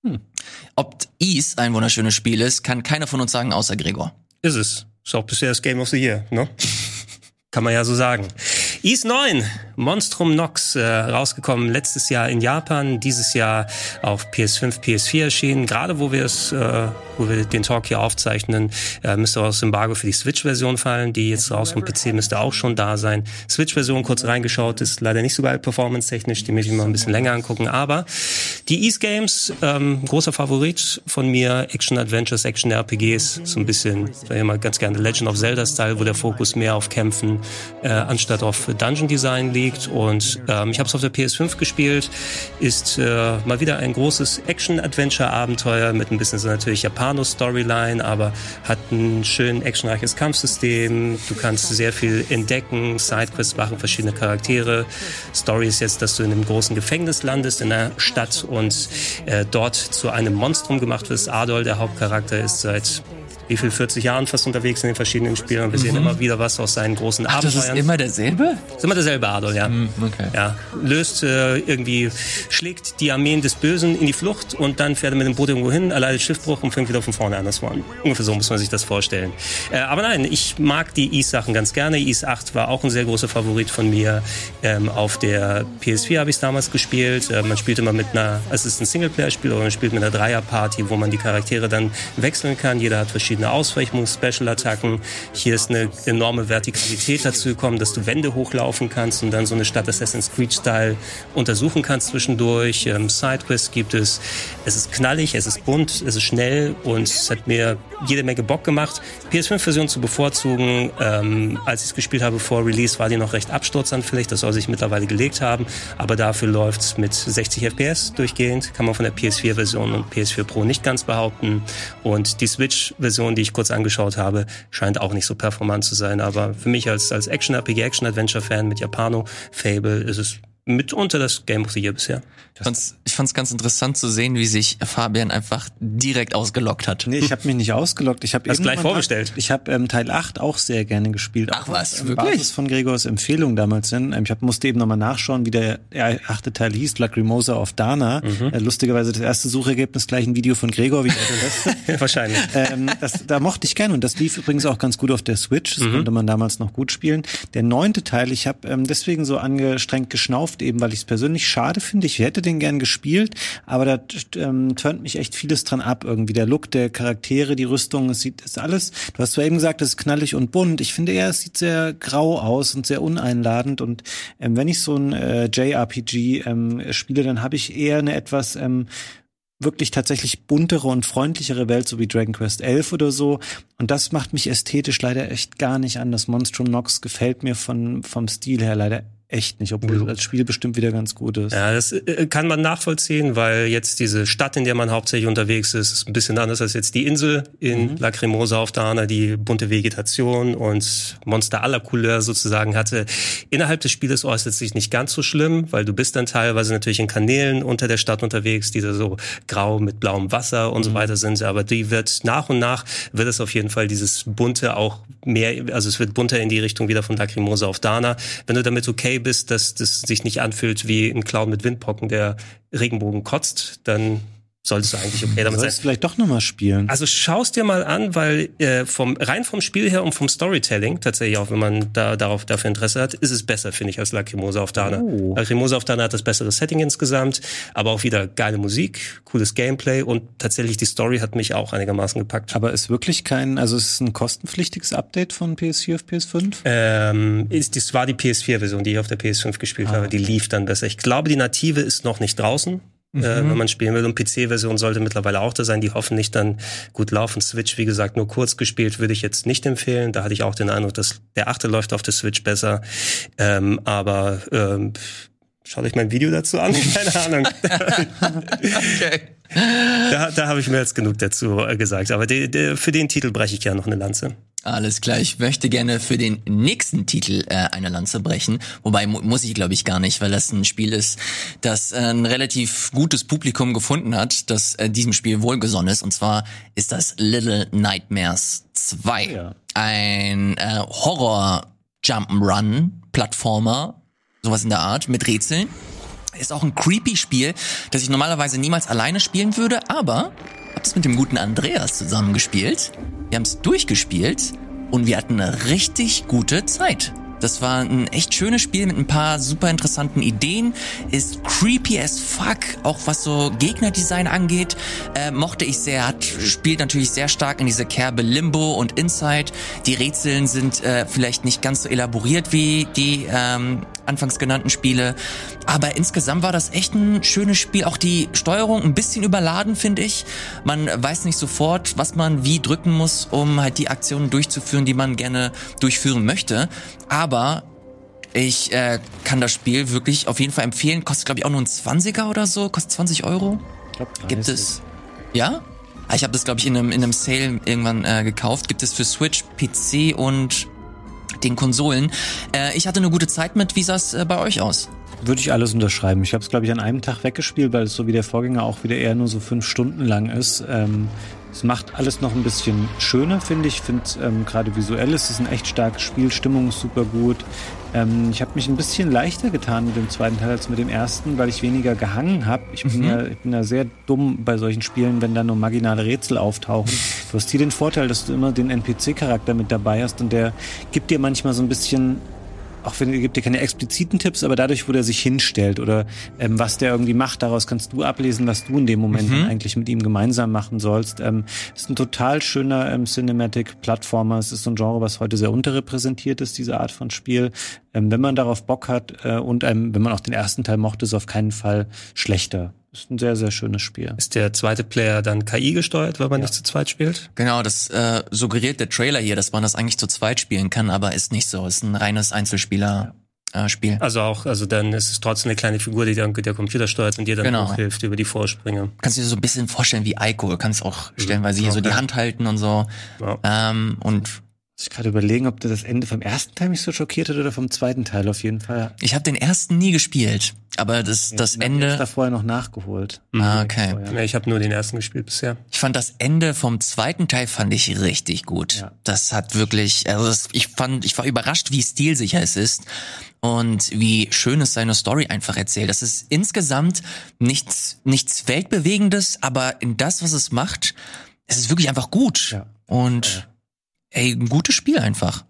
Hm. Ob Ease ein wunderschönes Spiel ist, kann keiner von uns sagen, außer Gregor. Ist es. Ist auch bisher das Game of the Year, ne? kann man ja so sagen. Ease 9, Monstrum Nox, äh, rausgekommen letztes Jahr in Japan, dieses Jahr auf PS5, PS4 erschienen. Gerade wo wir es, äh, wo wir den Talk hier aufzeichnen, äh, müsste auch das Embargo für die Switch-Version fallen, die jetzt raus vom PC müsste auch schon da sein. Switch-Version kurz reingeschaut, ist leider nicht so geil performance-technisch, die möchte ich mal ein bisschen länger angucken. Aber die Ease Games, ähm, großer Favorit von mir, Action-Adventures, Action-RPGs, so ein bisschen, sag ich mal ganz gerne Legend of Zelda-Style, wo der Fokus mehr auf Kämpfen äh, anstatt auf Dungeon Design liegt liegt. Und ähm, ich habe es auf der PS5 gespielt. Ist äh, mal wieder ein großes Action-Adventure-Abenteuer mit ein bisschen so natürlich Japano-Storyline, aber hat ein schön actionreiches Kampfsystem. Du kannst sehr viel entdecken, Sidequests machen, verschiedene Charaktere. Story ist jetzt, dass du in einem großen Gefängnis landest in der Stadt und äh, dort zu einem Monstrum gemacht wirst. Adol, der Hauptcharakter, ist seit wie viel 40 Jahren fast unterwegs in den verschiedenen Spielen und wir mhm. sehen immer wieder was aus seinen großen Ach, Abenteuern. Das ist immer derselbe? Das ist immer derselbe Adol, ja. Mhm, okay. ja. Löst äh, irgendwie, schlägt die Armeen des Bösen in die Flucht und dann fährt er mit dem Boot irgendwo hin, erleidet Schiffbruch und fängt wieder von vorne an. Das war ungefähr so muss man sich das vorstellen. Äh, aber nein, ich mag die Ease-Sachen ganz gerne. Ease 8 war auch ein sehr großer Favorit von mir. Ähm, auf der PS4 habe ich es damals gespielt. Äh, man spielt immer mit einer, also es ist ein Singleplayer-Spiel, aber man spielt mit einer Dreier-Party, wo man die Charaktere dann wechseln kann. Jeder hat verschiedene verschiedene Ausweichungen, Special-Attacken. Hier ist eine enorme Vertikalität dazu gekommen, dass du Wände hochlaufen kannst und dann so eine Stadt Assassin's Creed-Style untersuchen kannst zwischendurch. Ähm, Sidequests gibt es. Es ist knallig, es ist bunt, es ist schnell und es hat mir jede Menge Bock gemacht. PS5-Version zu bevorzugen, ähm, als ich es gespielt habe vor Release, war die noch recht absturzanfällig. Das soll sich mittlerweile gelegt haben, aber dafür läuft es mit 60 FPS durchgehend. Kann man von der PS4-Version und PS4 Pro nicht ganz behaupten. Und die Switch-Version Version, die ich kurz angeschaut habe, scheint auch nicht so performant zu sein. Aber für mich als, als Action-RPG, Action-Adventure-Fan mit Japano, Fable, ist es mitunter das Game of the Year bisher. Ich fand's, ich fand's ganz interessant zu sehen, wie sich Fabian einfach direkt ausgelockt hat. Nee, ich habe mich nicht ausgelockt. Ich habe gleich vorgestellt. Ich habe ähm, Teil 8 auch sehr gerne gespielt. Ach was, auf, wirklich? Basis von Gregors Empfehlung damals hin. Ähm, ich hab, musste eben nochmal nachschauen, wie der achte Teil hieß, Lacrimosa of Dana. Mhm. Äh, lustigerweise das erste Suchergebnis gleich ein Video von Gregor, wie der letzte. Wahrscheinlich. Ähm, das, da mochte ich gerne und das lief übrigens auch ganz gut auf der Switch. Das mhm. konnte man damals noch gut spielen. Der neunte Teil, ich habe ähm, deswegen so angestrengt geschnauft, eben weil ich es persönlich schade finde. Ich hätte den gern gespielt gespielt, aber da ähm, turnt mich echt vieles dran ab irgendwie. Der Look der Charaktere, die Rüstung, es sieht, ist alles. Du hast zwar eben gesagt, es ist knallig und bunt. Ich finde eher, es sieht sehr grau aus und sehr uneinladend und ähm, wenn ich so ein äh, JRPG ähm, spiele, dann habe ich eher eine etwas ähm, wirklich tatsächlich buntere und freundlichere Welt, so wie Dragon Quest 11 oder so. Und das macht mich ästhetisch leider echt gar nicht an. Das Monstrum Nox gefällt mir von, vom Stil her leider echt nicht, obwohl das Spiel bestimmt wieder ganz gut ist. Ja, das äh, kann man nachvollziehen, weil jetzt diese Stadt, in der man hauptsächlich unterwegs ist, ist ein bisschen anders als jetzt die Insel in mhm. Lacrimosa auf Dana, die bunte Vegetation und Monster aller Couleur sozusagen hatte. Innerhalb des Spieles äußert sich nicht ganz so schlimm, weil du bist dann teilweise natürlich in Kanälen unter der Stadt unterwegs, die da so grau mit blauem Wasser und mhm. so weiter sind, aber die wird nach und nach wird es auf jeden Fall dieses bunte auch mehr, also es wird bunter in die Richtung wieder von Lacrimosa auf Dana. Wenn du damit okay bist, dass das sich nicht anfühlt wie ein Clown mit Windpocken, der Regenbogen kotzt, dann solltest du eigentlich okay damit sein. vielleicht doch nochmal spielen. Also schaust dir mal an, weil äh, vom rein vom Spiel her und vom Storytelling, tatsächlich auch wenn man da darauf dafür Interesse hat, ist es besser, finde ich, als Lacrimosa auf Dana. Oh. Lacrimosa auf Dana hat das bessere Setting insgesamt, aber auch wieder geile Musik, cooles Gameplay und tatsächlich die Story hat mich auch einigermaßen gepackt. Aber ist wirklich kein, also ist es ein kostenpflichtiges Update von PS4 auf PS5? Ähm, ist, das war die PS4-Version, die ich auf der PS5 gespielt ah, habe. Die lief dann besser. Ich glaube, die native ist noch nicht draußen. Äh, wenn man spielen will. Und PC-Version sollte mittlerweile auch da sein. Die hoffen nicht dann gut laufen. Switch, wie gesagt, nur kurz gespielt, würde ich jetzt nicht empfehlen. Da hatte ich auch den Eindruck, dass der achte läuft auf der Switch besser. Ähm, aber ähm, schaut euch mein Video dazu an. Keine Ahnung. okay. Da, da habe ich mir jetzt genug dazu äh, gesagt. Aber de, de, für den Titel breche ich gerne noch eine Lanze. Alles klar, ich möchte gerne für den nächsten Titel äh, eine Lanze brechen. Wobei mu muss ich, glaube ich, gar nicht, weil das ein Spiel ist, das äh, ein relativ gutes Publikum gefunden hat, das äh, diesem Spiel wohlgesonnen ist. Und zwar ist das Little Nightmares 2. Ja. Ein äh, Horror Jump'n'Run Plattformer, sowas in der Art, mit Rätseln. Ist auch ein creepy Spiel, das ich normalerweise niemals alleine spielen würde, aber hab es mit dem guten Andreas zusammengespielt. Wir haben es durchgespielt und wir hatten eine richtig gute Zeit. Das war ein echt schönes Spiel mit ein paar super interessanten Ideen. Ist creepy as fuck, auch was so Gegnerdesign angeht. Äh, mochte ich sehr. Hat, spielt natürlich sehr stark in diese Kerbe Limbo und Inside. Die Rätseln sind äh, vielleicht nicht ganz so elaboriert wie die ähm, anfangs genannten Spiele. Aber insgesamt war das echt ein schönes Spiel. Auch die Steuerung ein bisschen überladen, finde ich. Man weiß nicht sofort, was man wie drücken muss, um halt die Aktionen durchzuführen, die man gerne durchführen möchte. Aber ich äh, kann das Spiel wirklich auf jeden Fall empfehlen. Kostet, glaube ich, auch nur ein 20er oder so. Kostet 20 Euro. Ich glaub, Gibt es. Ja? Ah, ich habe das, glaube ich, in einem, in einem Sale irgendwann äh, gekauft. Gibt es für Switch, PC und den Konsolen. Äh, ich hatte eine gute Zeit mit. Wie sah es äh, bei euch aus? Würde ich alles unterschreiben. Ich habe es, glaube ich, an einem Tag weggespielt, weil es so wie der Vorgänger auch wieder eher nur so fünf Stunden lang ist. Ähm, es macht alles noch ein bisschen schöner, finde ich. Ich finde ähm, gerade visuell ist es ein echt starkes Spiel, Stimmung ist super gut. Ähm, ich habe mich ein bisschen leichter getan mit dem zweiten Teil als mit dem ersten, weil ich weniger gehangen habe. Ich, bin mhm. ja, ich bin ja sehr dumm bei solchen Spielen, wenn da nur marginale Rätsel auftauchen. Du hast hier den Vorteil, dass du immer den NPC-Charakter mit dabei hast und der gibt dir manchmal so ein bisschen auch wenn er gibt dir keine expliziten Tipps, aber dadurch, wo der sich hinstellt oder ähm, was der irgendwie macht, daraus kannst du ablesen, was du in dem Moment mhm. eigentlich mit ihm gemeinsam machen sollst. Ähm, ist ein total schöner ähm, Cinematic-Plattformer. Es ist so ein Genre, was heute sehr unterrepräsentiert ist, diese Art von Spiel. Ähm, wenn man darauf Bock hat äh, und ähm, wenn man auch den ersten Teil mochte, ist auf keinen Fall schlechter. Ist ein sehr, sehr schönes Spiel. Ist der zweite Player dann KI gesteuert, weil man ja. nicht zu zweit spielt? Genau, das äh, suggeriert der Trailer hier, dass man das eigentlich zu zweit spielen kann, aber ist nicht so. Ist ein reines Einzelspieler. Äh, Spiel. Also auch, also dann ist es trotzdem eine kleine Figur, die dann der Computer steuert und dir dann genau. hilft über die Vorsprünge. Kannst du dir so ein bisschen vorstellen wie Ico, du kannst auch stellenweise hier okay. so die Hand halten und so. Ja. Ähm, und ich gerade überlegen, ob das Ende vom ersten Teil mich so schockiert hat oder vom zweiten Teil auf jeden Fall. Ich habe den ersten nie gespielt, aber das, ja, das Ende. Ich da vorher noch nachgeholt. Ah, okay. Ja, ich habe nur den ersten gespielt bisher. Ich fand das Ende vom zweiten Teil fand ich richtig gut. Ja. Das hat wirklich, also das, ich fand, ich war überrascht, wie stilsicher es ist und wie schön es seine Story einfach erzählt. Das ist insgesamt nichts, nichts weltbewegendes, aber in das, was es macht, es ist wirklich einfach gut. Ja. Und ey, ein gutes Spiel einfach.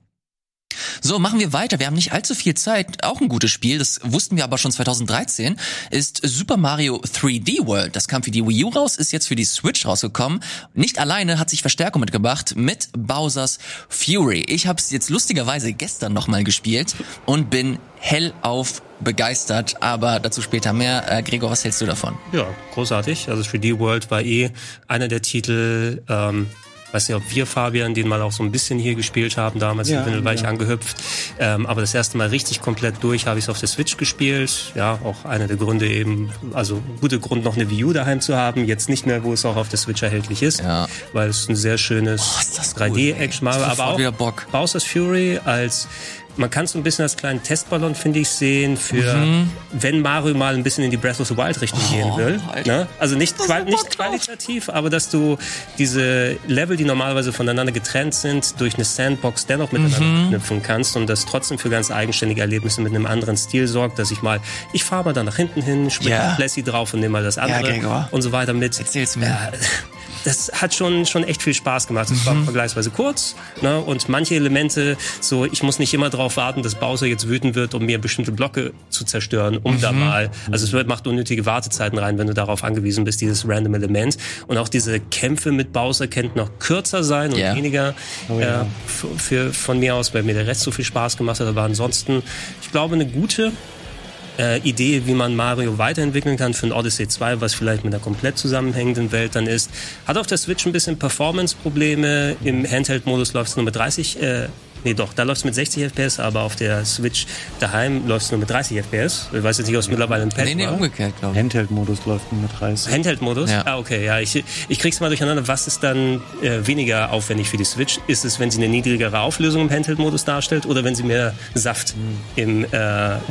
So, machen wir weiter. Wir haben nicht allzu viel Zeit. Auch ein gutes Spiel, das wussten wir aber schon 2013, ist Super Mario 3D World. Das kam für die Wii U raus, ist jetzt für die Switch rausgekommen. Nicht alleine hat sich Verstärkung mitgebracht mit Bowser's Fury. Ich habe es jetzt lustigerweise gestern nochmal gespielt und bin hellauf begeistert, aber dazu später mehr. Äh, Gregor, was hältst du davon? Ja, großartig. Also 3D World war eh einer der Titel, ähm, weiß nicht, ob wir, Fabian, den mal auch so ein bisschen hier gespielt haben, damals ja, in war ich ja. angehüpft. Ähm, aber das erste Mal richtig komplett durch habe ich es auf der Switch gespielt. Ja, auch einer der Gründe eben, also guter Grund, noch eine Wii U daheim zu haben. Jetzt nicht mehr, wo es auch auf der Switch erhältlich ist. Ja. Weil es ein sehr schönes oh, 3D-Action cool, aber auch Bowser's Fury als man kann es so ein bisschen als kleinen Testballon, finde ich, sehen für, mhm. wenn Mario mal ein bisschen in die Breath of the Wild Richtung oh, gehen will. Ne? Also nicht, qual nicht qualitativ, aber dass du diese Level, die normalerweise voneinander getrennt sind, durch eine Sandbox dennoch miteinander mhm. knüpfen kannst und das trotzdem für ganz eigenständige Erlebnisse mit einem anderen Stil sorgt, dass ich mal, ich fahre mal da nach hinten hin, springe yeah. Lassie drauf und nehme mal das andere ja, und so weiter mit. Erzähl's mir. Äh, das hat schon, schon echt viel Spaß gemacht. Es war mhm. vergleichsweise kurz ne? und manche Elemente, so ich muss nicht immer darauf warten, dass Bowser jetzt wütend wird, um mir bestimmte Blöcke zu zerstören, um mhm. da mal, also es macht unnötige Wartezeiten rein, wenn du darauf angewiesen bist, dieses random Element. Und auch diese Kämpfe mit Bowser kennt noch kürzer sein und yeah. weniger oh, ja. äh, für, von mir aus, weil mir der Rest so viel Spaß gemacht hat. Aber ansonsten, ich glaube, eine gute äh, Idee, wie man Mario weiterentwickeln kann für ein Odyssey 2, was vielleicht mit einer komplett zusammenhängenden Welt dann ist. Hat auf der Switch ein bisschen Performance-Probleme. Im Handheld-Modus läuft es nur mit 30 äh, Nee, doch, da läuft es mit 60 FPS, aber auf der Switch daheim läuft es nur mit 30 FPS. Ich weiß jetzt nicht, ob es mittlerweile ein Pad Nee, nee, war. umgekehrt, glaube ich. Handheld-Modus läuft nur mit 30. Handheld-Modus? Ja. Ah, okay, ja. Ich, ich krieg's mal durcheinander. Was ist dann äh, weniger aufwendig für die Switch? Ist es, wenn sie eine niedrigere Auflösung im Handheld-Modus darstellt oder wenn sie mehr Saft im äh,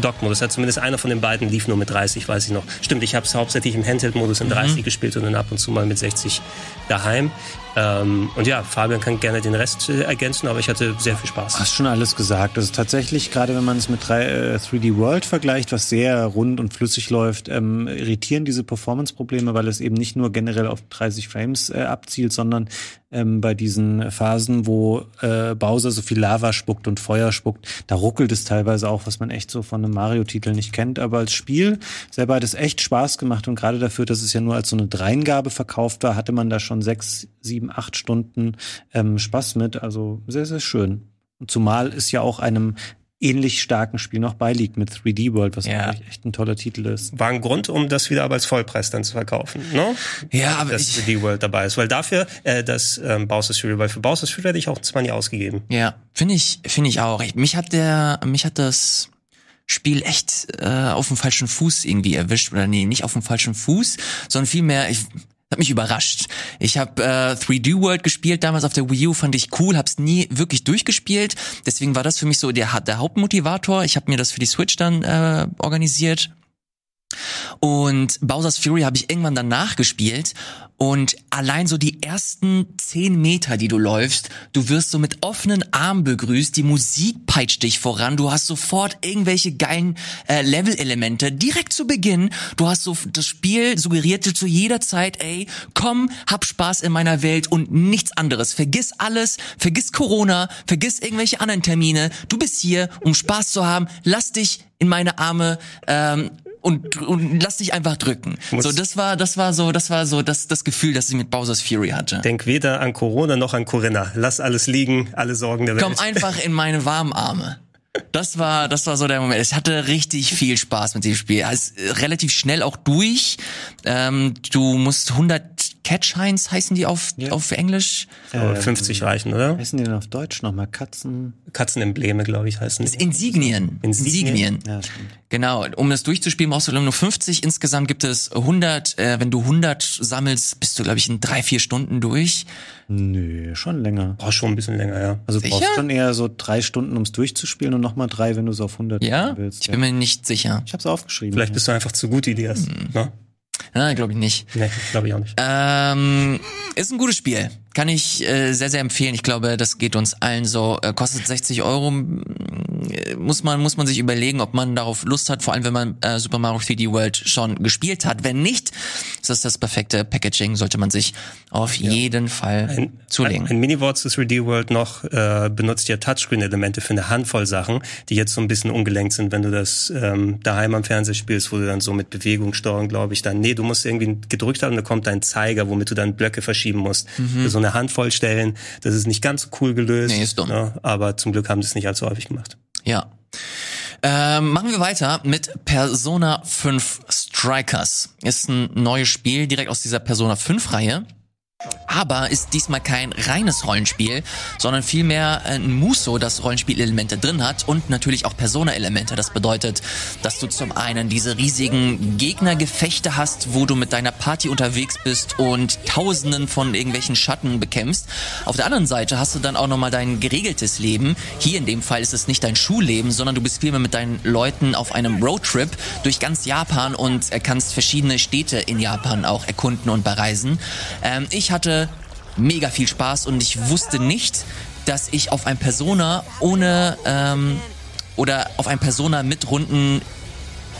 Dock-Modus hat? Zumindest einer von den beiden lief nur mit 30, weiß ich noch. Stimmt, ich habe es hauptsächlich im Handheld-Modus in 30 gespielt und dann ab und zu mal mit 60 daheim. Ähm, und ja, Fabian kann gerne den Rest äh, ergänzen, aber ich hatte sehr viel Spaß. Hast schon alles gesagt. Also tatsächlich, gerade wenn man es mit 3, äh, 3D World vergleicht, was sehr rund und flüssig läuft, ähm, irritieren diese Performance-Probleme, weil es eben nicht nur generell auf 30 Frames äh, abzielt, sondern ähm, bei diesen Phasen, wo äh, Bowser so viel Lava spuckt und Feuer spuckt, da ruckelt es teilweise auch, was man echt so von einem Mario-Titel nicht kennt. Aber als Spiel selber hat es echt Spaß gemacht und gerade dafür, dass es ja nur als so eine Dreingabe verkauft war, hatte man da schon sechs, sieben, acht Stunden ähm, Spaß mit. Also sehr, sehr schön. Und zumal es ja auch einem ähnlich starken Spiel noch beiliegt mit 3D World, was Ja. eigentlich echt ein toller Titel ist. War ein Grund, um das wieder aber als Vollpreis dann zu verkaufen, ne? Ja, aber dass ich, 3D World dabei ist. Weil dafür, äh, das ähm, Bowser's Fury, weil für Bowser's Fury hätte ich auch 20 ausgegeben. ja, finde ich, finde ich auch. Ich, mich hat der, mich hat das Spiel echt äh, auf dem falschen Fuß irgendwie erwischt oder nee, nicht auf dem falschen Fuß, sondern vielmehr ich hat mich überrascht. Ich habe äh, 3D World gespielt damals auf der Wii U, fand ich cool, hab's nie wirklich durchgespielt. Deswegen war das für mich so der, der Hauptmotivator. Ich habe mir das für die Switch dann äh, organisiert. Und Bowser's Fury habe ich irgendwann danach gespielt. Und allein so die ersten zehn Meter, die du läufst, du wirst so mit offenen Armen begrüßt, die Musik peitscht dich voran, du hast sofort irgendwelche geilen äh, Level-Elemente direkt zu Beginn. Du hast so, das Spiel suggeriert dir zu jeder Zeit, ey, komm, hab Spaß in meiner Welt und nichts anderes. Vergiss alles, vergiss Corona, vergiss irgendwelche anderen Termine. Du bist hier, um Spaß zu haben. Lass dich in meine Arme ähm, und, und lass dich einfach drücken. Muss- so, das war, das war so, das war so das, das Gefühl, das ich mit Bowser's Fury hatte. Denk weder an Corona noch an Corinna. Lass alles liegen, alle Sorgen der Welt. Komm einfach in meine warmen Arme. Das war, das war so der Moment. Ich hatte richtig viel Spaß mit diesem Spiel. Es ist relativ schnell auch durch. Ähm, du musst 100 Catchhines heißen die auf, Ja. auf Englisch. So, 50 reichen, oder? Heißen die denn auf Deutsch nochmal? Katzen? Katzenembleme, glaube ich, heißen die. Insignien. Insignien? Insignien. Ja. Genau, um das durchzuspielen, brauchst du nur 50. Insgesamt gibt es 100. Äh, wenn du 100 sammelst, bist du, glaube ich, in drei, vier Stunden durch. Nö, schon länger. Braucht schon ein bisschen länger, ja. Also du Sicher? brauchst schon eher so drei Stunden, ums durchzuspielen und nochmal drei, wenn du es auf 100 Ja? machen willst. Ich bin mir nicht sicher. ich hab's aufgeschrieben. Vielleicht bist du einfach zu gut, Elias. Hm. Ne? Ja, glaube ich nicht. Nee, glaube ich auch nicht. Ähm, ist ein gutes Spiel. Kann ich äh, sehr, sehr empfehlen. Ich glaube, das geht uns allen so. Äh, kostet 60 Euro. Äh, Muss man, muss man sich überlegen, ob man darauf Lust hat, vor allem wenn man äh, Super Mario 3D World schon gespielt hat. Wenn nicht, ist das das perfekte Packaging, sollte man sich auf jeden Fall Ein, zulegen. ein, ein Mini-Wort zu 3D World noch äh, benutzt ja Touchscreen-Elemente für eine Handvoll Sachen, die jetzt so ein bisschen ungelenkt sind, wenn du das ähm, daheim am Fernseher spielst, wo du dann so mit Bewegung steuern, glaube ich, dann, nee, du musst irgendwie gedrückt haben, da kommt dein Zeiger, womit du dann Blöcke verschieben musst. Für so eine Handvoll Stellen, das ist nicht ganz so cool gelöst, Nee, ist dumm. Ne? aber zum Glück haben sie es nicht allzu häufig gemacht. Ja. Ähm, machen wir weiter mit Persona 5 Strikers. Ist ein neues Spiel direkt aus dieser Persona 5 Reihe. Aber ist diesmal kein reines Rollenspiel, sondern vielmehr ein Muso, das Rollenspielelemente drin hat und natürlich auch Persona-Elemente. Das bedeutet, dass du zum einen diese riesigen Gegnergefechte hast, wo du mit deiner Party unterwegs bist und tausenden von irgendwelchen Schatten bekämpfst. Auf der anderen Seite hast du dann auch nochmal dein geregeltes Leben. Hier in dem Fall ist es nicht dein Schulleben, sondern du bist vielmehr mit deinen Leuten auf einem Roadtrip durch ganz Japan und äh, kannst verschiedene Städte in Japan auch erkunden und bereisen. Ähm, ich hatte mega viel Spaß und ich wusste nicht, dass ich auf ein Persona ohne ähm, oder auf ein Persona mit Runden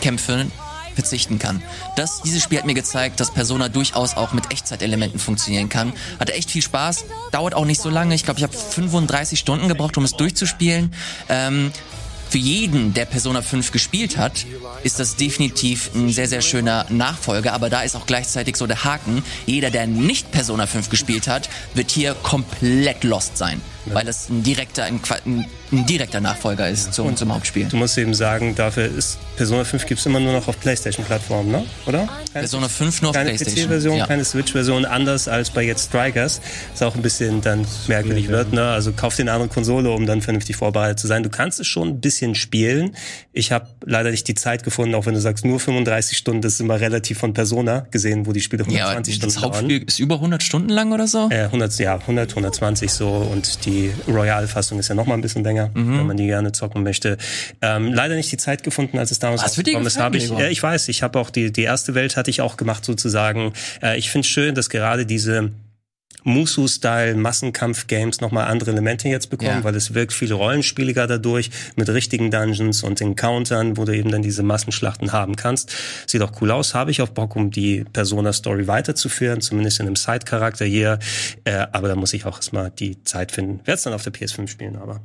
Kämpfen verzichten kann. Das, dieses Spiel hat mir gezeigt, dass Persona durchaus auch mit Echtzeitelementen funktionieren kann. Hatte echt viel Spaß, dauert auch nicht so lange. Ich glaube, ich habe 35 Stunden gebraucht, um es durchzuspielen. Ähm, für jeden, der Persona 5 gespielt hat, ist das definitiv ein sehr, sehr schöner Nachfolger. Aber da ist auch gleichzeitig so der Haken. Jeder, der nicht Persona 5 gespielt hat, wird hier komplett lost sein. Weil es ein direkter, ein, ein, ein direkter Nachfolger ist zum, zum Hauptspiel. Du musst eben sagen, dafür ist Persona 5 gibt's immer nur noch auf Playstation-Plattformen, ne? Oder? Keine, Persona 5 nur auf keine PlayStation. PC-Version, ja. keine Switch-Version, anders als bei jetzt Strikers. Was auch ein bisschen dann merkwürdig wird, ne? Also kauf dir eine andere Konsole, um dann vernünftig vorbereitet zu sein. Du kannst es schon ein bisschen spielen. Ich habe leider nicht die Zeit gefunden, auch wenn du sagst, nur 35 Stunden, das ist immer relativ von Persona gesehen, wo die Spiele ja, aber 120 das Stunden dauern. Hauptspiel ist über 100 Stunden lang oder so? Äh, 100, ja, 100, 120 so und die Royal-Fassung ist ja noch mal ein bisschen länger, Mhm. wenn man die gerne zocken möchte. Ähm, leider nicht die Zeit gefunden, als es damals Was rausgekommen ist. Habe ich, ja, ich weiß, ich habe auch die die erste Welt hatte ich auch gemacht sozusagen. Äh, ich finde schön, dass gerade diese Musu-Style Massenkampf-Games nochmal andere Elemente jetzt bekommen, Ja. weil es wirkt viel rollenspieliger dadurch mit richtigen Dungeons und Encountern, wo du eben dann diese Massenschlachten haben kannst. Sieht auch cool aus. Habe ich auch Bock, um die Persona-Story weiterzuführen, zumindest in einem Side-Charakter hier. Äh, aber da muss ich auch erstmal die Zeit finden. Werde es dann auf der PS5 spielen, aber.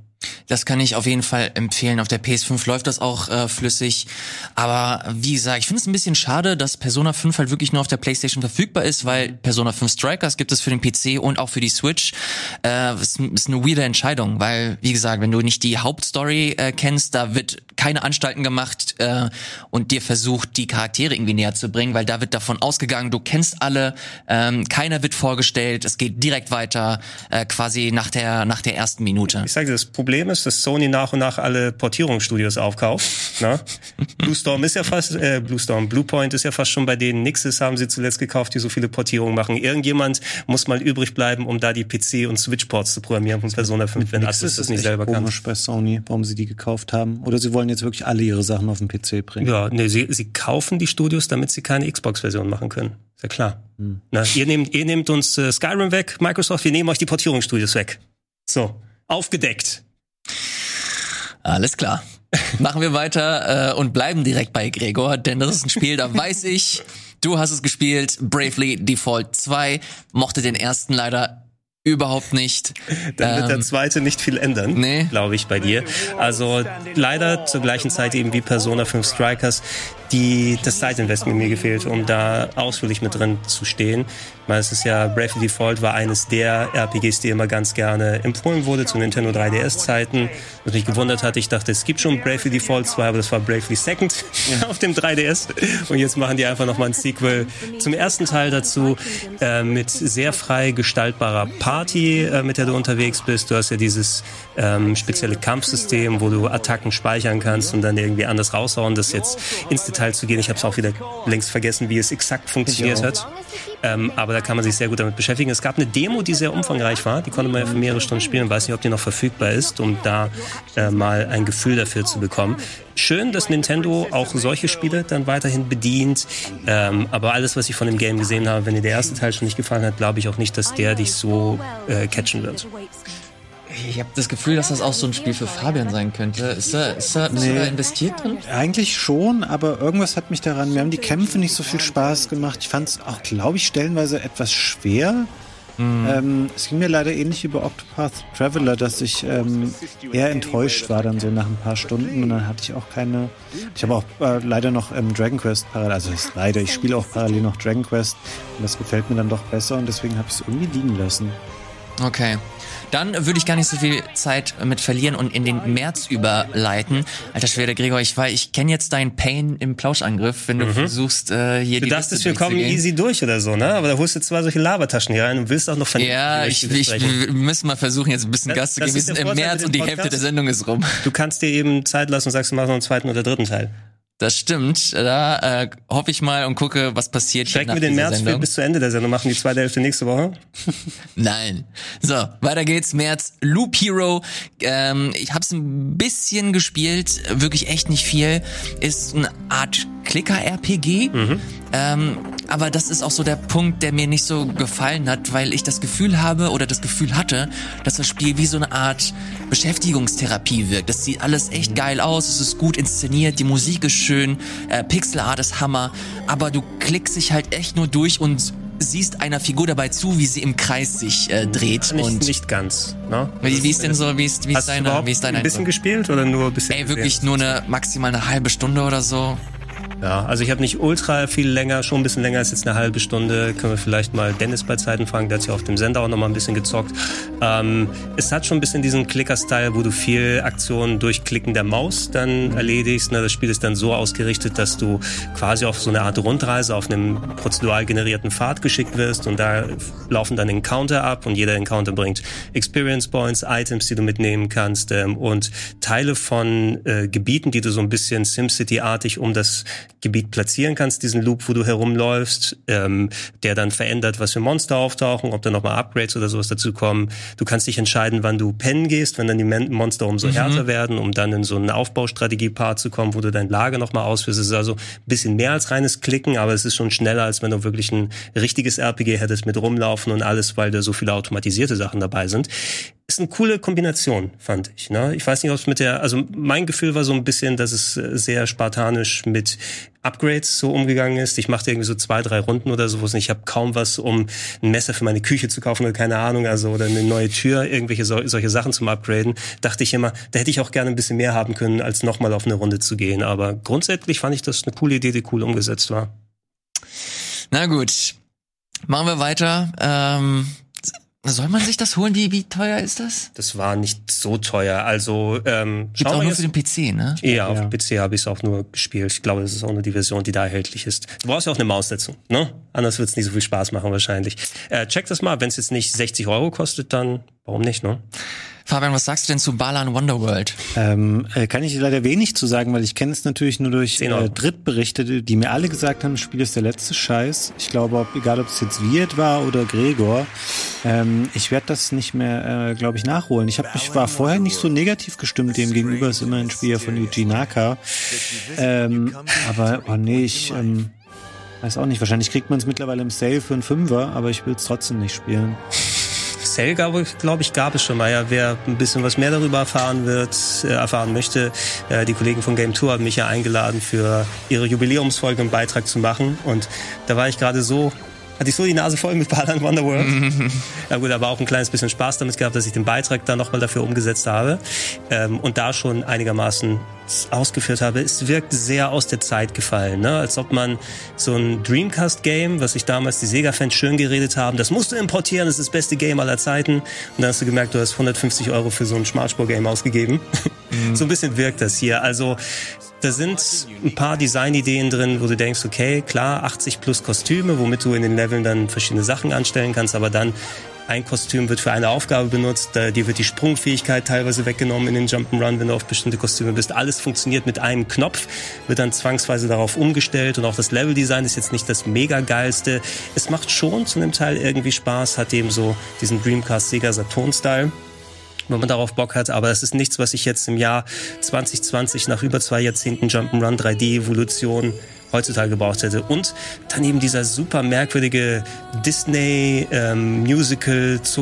Das kann ich auf jeden Fall empfehlen. Auf der PS5 läuft das auch äh, flüssig. Aber wie gesagt, ich finde es ein bisschen schade, dass Persona 5 halt wirklich nur auf der PlayStation verfügbar ist, weil Persona 5 Strikers gibt es für den PC und auch für die Switch. Äh, ist, ist eine weirde Entscheidung, weil, wie gesagt, wenn du nicht die Hauptstory äh, kennst, da wird keine Anstalten gemacht äh, und dir versucht, die Charaktere irgendwie näher zu bringen, weil da wird davon ausgegangen, du kennst alle, ähm, keiner wird vorgestellt, es geht direkt weiter, äh, quasi nach der, nach der ersten Minute. Ich sage das Problem ist, dass Sony nach und nach alle Portierungsstudios aufkauft. Ne? Bluestorm ist ja fast, äh, Bluestorm, Bluepoint ist ja fast schon bei denen. Nixes haben sie zuletzt gekauft, die so viele Portierungen machen. Irgendjemand muss mal übrig bleiben, um da die PC- und Switch-Ports zu programmieren von Persona 5, wenn Nix Atlus ist das nicht selber kann. komisch bei Sony, warum sie die gekauft haben. Oder sie wollen jetzt wirklich alle ihre Sachen auf den PC bringen. Ja, nee, sie, sie kaufen die Studios, damit sie keine Xbox-Version machen können. Ist ja klar. Na, ihr, nehmt, ihr nehmt uns äh, Skyrim weg, Microsoft, wir nehmen euch die Portierungsstudios weg. So, aufgedeckt. Alles klar. Machen wir weiter äh, und bleiben direkt bei Gregor, denn das ist ein Spiel, da weiß ich, du hast es gespielt, Bravely Default 2, mochte den ersten leider überhaupt nicht. Dann wird der Ähm, zweite nicht viel ändern, Nee. glaube ich, bei dir. Also leider zur gleichen Zeit eben wie Persona 5 Strikers, die das Zeitinvestment mir gefehlt, um da ausführlich mit drin zu stehen. Weil es ist ja, Bravely Default war eines der RPGs, die immer ganz gerne empfohlen wurde zu Nintendo 3DS-Zeiten. Was mich gewundert hat, ich dachte, es gibt schon Bravely Default 2, aber das war Bravely Second auf dem 3DS. Und jetzt machen die einfach nochmal ein Sequel zum ersten Teil dazu, äh, mit sehr frei gestaltbarer Party, äh, mit der du unterwegs bist. Du hast ja dieses ähm, spezielle Kampfsystem, wo du Attacken speichern kannst und dann irgendwie anders raushauen. Das jetzt ins Detail zu gehen, ich habe es auch wieder längst vergessen, wie es exakt funktioniert hat. Ähm, aber da kann man sich sehr gut damit beschäftigen. Es gab eine Demo, die sehr umfangreich war. Die konnte man ja für mehrere Stunden spielen. Weiß nicht, ob die noch verfügbar ist, um da äh, mal ein Gefühl dafür zu bekommen. Schön, dass Nintendo auch solche Spiele dann weiterhin bedient. Ähm, aber alles, was ich von dem Game gesehen habe, wenn dir der erste Teil schon nicht gefallen hat, glaube ich auch nicht, dass der dich so äh, catchen wird. Ich habe das Gefühl, dass das auch so ein Spiel für Fabian sein könnte. Ist er, ist er, bist du Nee. da investiert drin? Eigentlich schon, aber irgendwas hat mich daran, mir haben die Kämpfe nicht so viel Spaß gemacht. Ich fand es auch, glaube ich, stellenweise etwas schwer. Ähm, es ging mir leider ähnlich über Octopath Traveler, dass ich ähm, eher enttäuscht war dann so nach ein paar Stunden und dann hatte ich auch keine. Ich habe auch äh, leider noch ähm, Dragon Quest parallel, also ist leider, ich spiele auch parallel noch Dragon Quest und das gefällt mir dann doch besser und deswegen habe ich es irgendwie liegen lassen. Okay. Dann würde ich gar nicht so viel Zeit mit verlieren und in den März überleiten. Alter Schwede, Gregor, ich weiß, ich kenne jetzt deinen Pain im Plauschangriff, wenn du versuchst, äh, hier Du die dachtest, Liste wir kommen easy durch oder so, ne? Aber da holst du zwei solche Labertaschen hier rein und willst auch noch vernünftig Ja, ich, ich, wir müssen mal versuchen, jetzt ein bisschen Das- Gas zu geben. Wir sind im März und die dem Hälfte der Podcast. Sendung ist rum. Du kannst dir eben Zeit lassen und sagst, du machst noch einen zweiten oder dritten Teil. Das stimmt. Da äh, hoffe ich mal und gucke, was passiert Strecken nach wir den März bis zu Ende der Sendung, machen die zweite Hälfte nächste Woche. Nein. So, weiter geht's. März, Loop Hero. Ähm, ich habe es ein bisschen gespielt, wirklich echt nicht viel. Ist eine Art Klicker-RPG. Ähm, aber das ist auch so der Punkt, der mir nicht so gefallen hat, weil ich das Gefühl habe oder das Gefühl hatte, dass das Spiel wie so eine Art Beschäftigungstherapie wirkt. Das sieht alles echt geil aus, es ist gut inszeniert, die Musik ist schön, äh, Pixelart ist Hammer, aber du klickst dich halt echt nur durch und siehst einer Figur dabei zu, wie sie im Kreis sich äh, dreht. Nicht, und nicht ganz. Ne? wie, wie ist denn so, wie ist, wie ist deine, wie ist dein ein bisschen Eindruck? gespielt oder nur ein bisschen? Ey, wirklich nur eine maximal eine halbe Stunde oder so. Ja, also ich habe nicht ultra viel länger, schon ein bisschen länger als jetzt eine halbe Stunde. Können wir vielleicht mal Dennis bei Zeiten fragen, der hat ja auf dem Sender auch noch mal ein bisschen gezockt. Ähm, es hat schon ein bisschen diesen Clicker-Style, wo du viel Aktionen durch Klicken der Maus dann erledigst. Ne? Das Spiel ist dann so ausgerichtet, dass du quasi auf so eine Art Rundreise auf einem prozedural generierten Pfad geschickt wirst und da laufen dann Encounter ab und jeder Encounter bringt Experience Points, Items, die du mitnehmen kannst ähm, und Teile von äh, Gebieten, die du so ein bisschen SimCity-artig um das Gebiet platzieren kannst, diesen Loop, wo du herumläufst, ähm, der dann verändert, was für Monster auftauchen, ob da nochmal Upgrades oder sowas dazu kommen. Du kannst dich entscheiden, wann du pennen gehst, wenn dann die Monster umso mhm. härter werden, um dann in so einen Aufbaustrategie-Part zu kommen, wo du dein Lager nochmal ausführst. Es ist also ein bisschen mehr als reines Klicken, aber es ist schon schneller, als wenn du wirklich ein richtiges RPG hättest mit rumlaufen und alles, weil da so viele automatisierte Sachen dabei sind ist eine coole Kombination, fand ich. Ne? Ich weiß nicht, ob es mit der, also mein Gefühl war so ein bisschen, dass es äh, sehr spartanisch mit Upgrades so umgegangen ist. Ich machte irgendwie so zwei, drei Runden oder sowas und ich habe kaum was, um ein Messer für meine Küche zu kaufen oder keine Ahnung, also oder eine neue Tür, irgendwelche so, solche Sachen zum Upgraden. Dachte ich immer, da hätte ich auch gerne ein bisschen mehr haben können, als nochmal auf eine Runde zu gehen. Aber grundsätzlich fand ich das eine coole Idee, die cool umgesetzt war. Na gut, machen wir weiter. Ähm soll man sich das holen? Wie, wie teuer ist das? Das war nicht so teuer. Also ähm, Gibt's auch nur jetzt. für den PC, ne? Ja, auf dem PC habe ich es auch nur gespielt. Ich glaube, das ist auch nur die Version, die da erhältlich ist. Du brauchst ja auch eine Maus dazu, ne? Anders wird's nicht so viel Spaß machen wahrscheinlich. Äh, check das mal. Wenn es jetzt nicht 60 Euro kostet, dann warum nicht, ne? Fabian, was sagst du denn zu Balan Wonderworld? Ähm, äh, kann ich leider wenig zu sagen, weil ich kenne es natürlich nur durch äh, Drittberichte, die mir alle gesagt haben, das Spiel ist der letzte Scheiß. Ich glaube, ob, egal ob es jetzt Wirt war oder Gregor, ähm, ich werde das nicht mehr, äh, glaube ich, nachholen. Ich, hab, ich war vorher nicht so negativ gestimmt dem gegenüber, ist immer ein Spiel von Yuji Naka. Ähm, aber, oh nee, ich... Ähm, Weiß auch nicht, wahrscheinlich kriegt man es mittlerweile im Sale für einen Fünfer, aber ich will es trotzdem nicht spielen. Cell, glaube glaub ich, gab es schon mal. Ja, wer ein bisschen was mehr darüber erfahren wird, äh, erfahren möchte, äh, die Kollegen von Game Tour haben mich ja eingeladen, für ihre Jubiläumsfolge einen Beitrag zu machen. Und da war ich gerade so hatte ich so die Nase voll mit Balan Wonderworld. ja gut, aber auch ein kleines bisschen Spaß damit gehabt, dass ich den Beitrag dann nochmal dafür umgesetzt habe ähm, und da schon einigermaßen ausgeführt habe. Es wirkt sehr aus der Zeit gefallen, ne? als ob man so ein Dreamcast-Game, was sich damals die Sega-Fans schön geredet haben, das musst du importieren, das ist das beste Game aller Zeiten. Und dann hast du gemerkt, du hast 150 Euro für so ein Schmalspur-Game ausgegeben. Mhm. So ein bisschen wirkt das hier. Also da sind ein paar Designideen drin, wo du denkst, okay, klar, 80 plus Kostüme, womit du in den Leveln dann verschiedene Sachen anstellen kannst, aber dann ein Kostüm wird für eine Aufgabe benutzt, dir wird die Sprungfähigkeit teilweise weggenommen in den Jump'n'Run, wenn du auf bestimmte Kostüme bist. Alles funktioniert mit einem Knopf, wird dann zwangsweise darauf umgestellt und auch das Leveldesign ist jetzt nicht das mega geilste. Es macht schon zu einem Teil irgendwie Spaß, hat eben so diesen Dreamcast Sega Saturn Style wenn man darauf Bock hat. Aber es ist nichts, was ich jetzt im Jahr 2020 nach über zwei Jahrzehnten Jump'n'Run 3D-Evolution heutzutage gebraucht hätte. Und dann eben dieser super merkwürdige Disney ähm,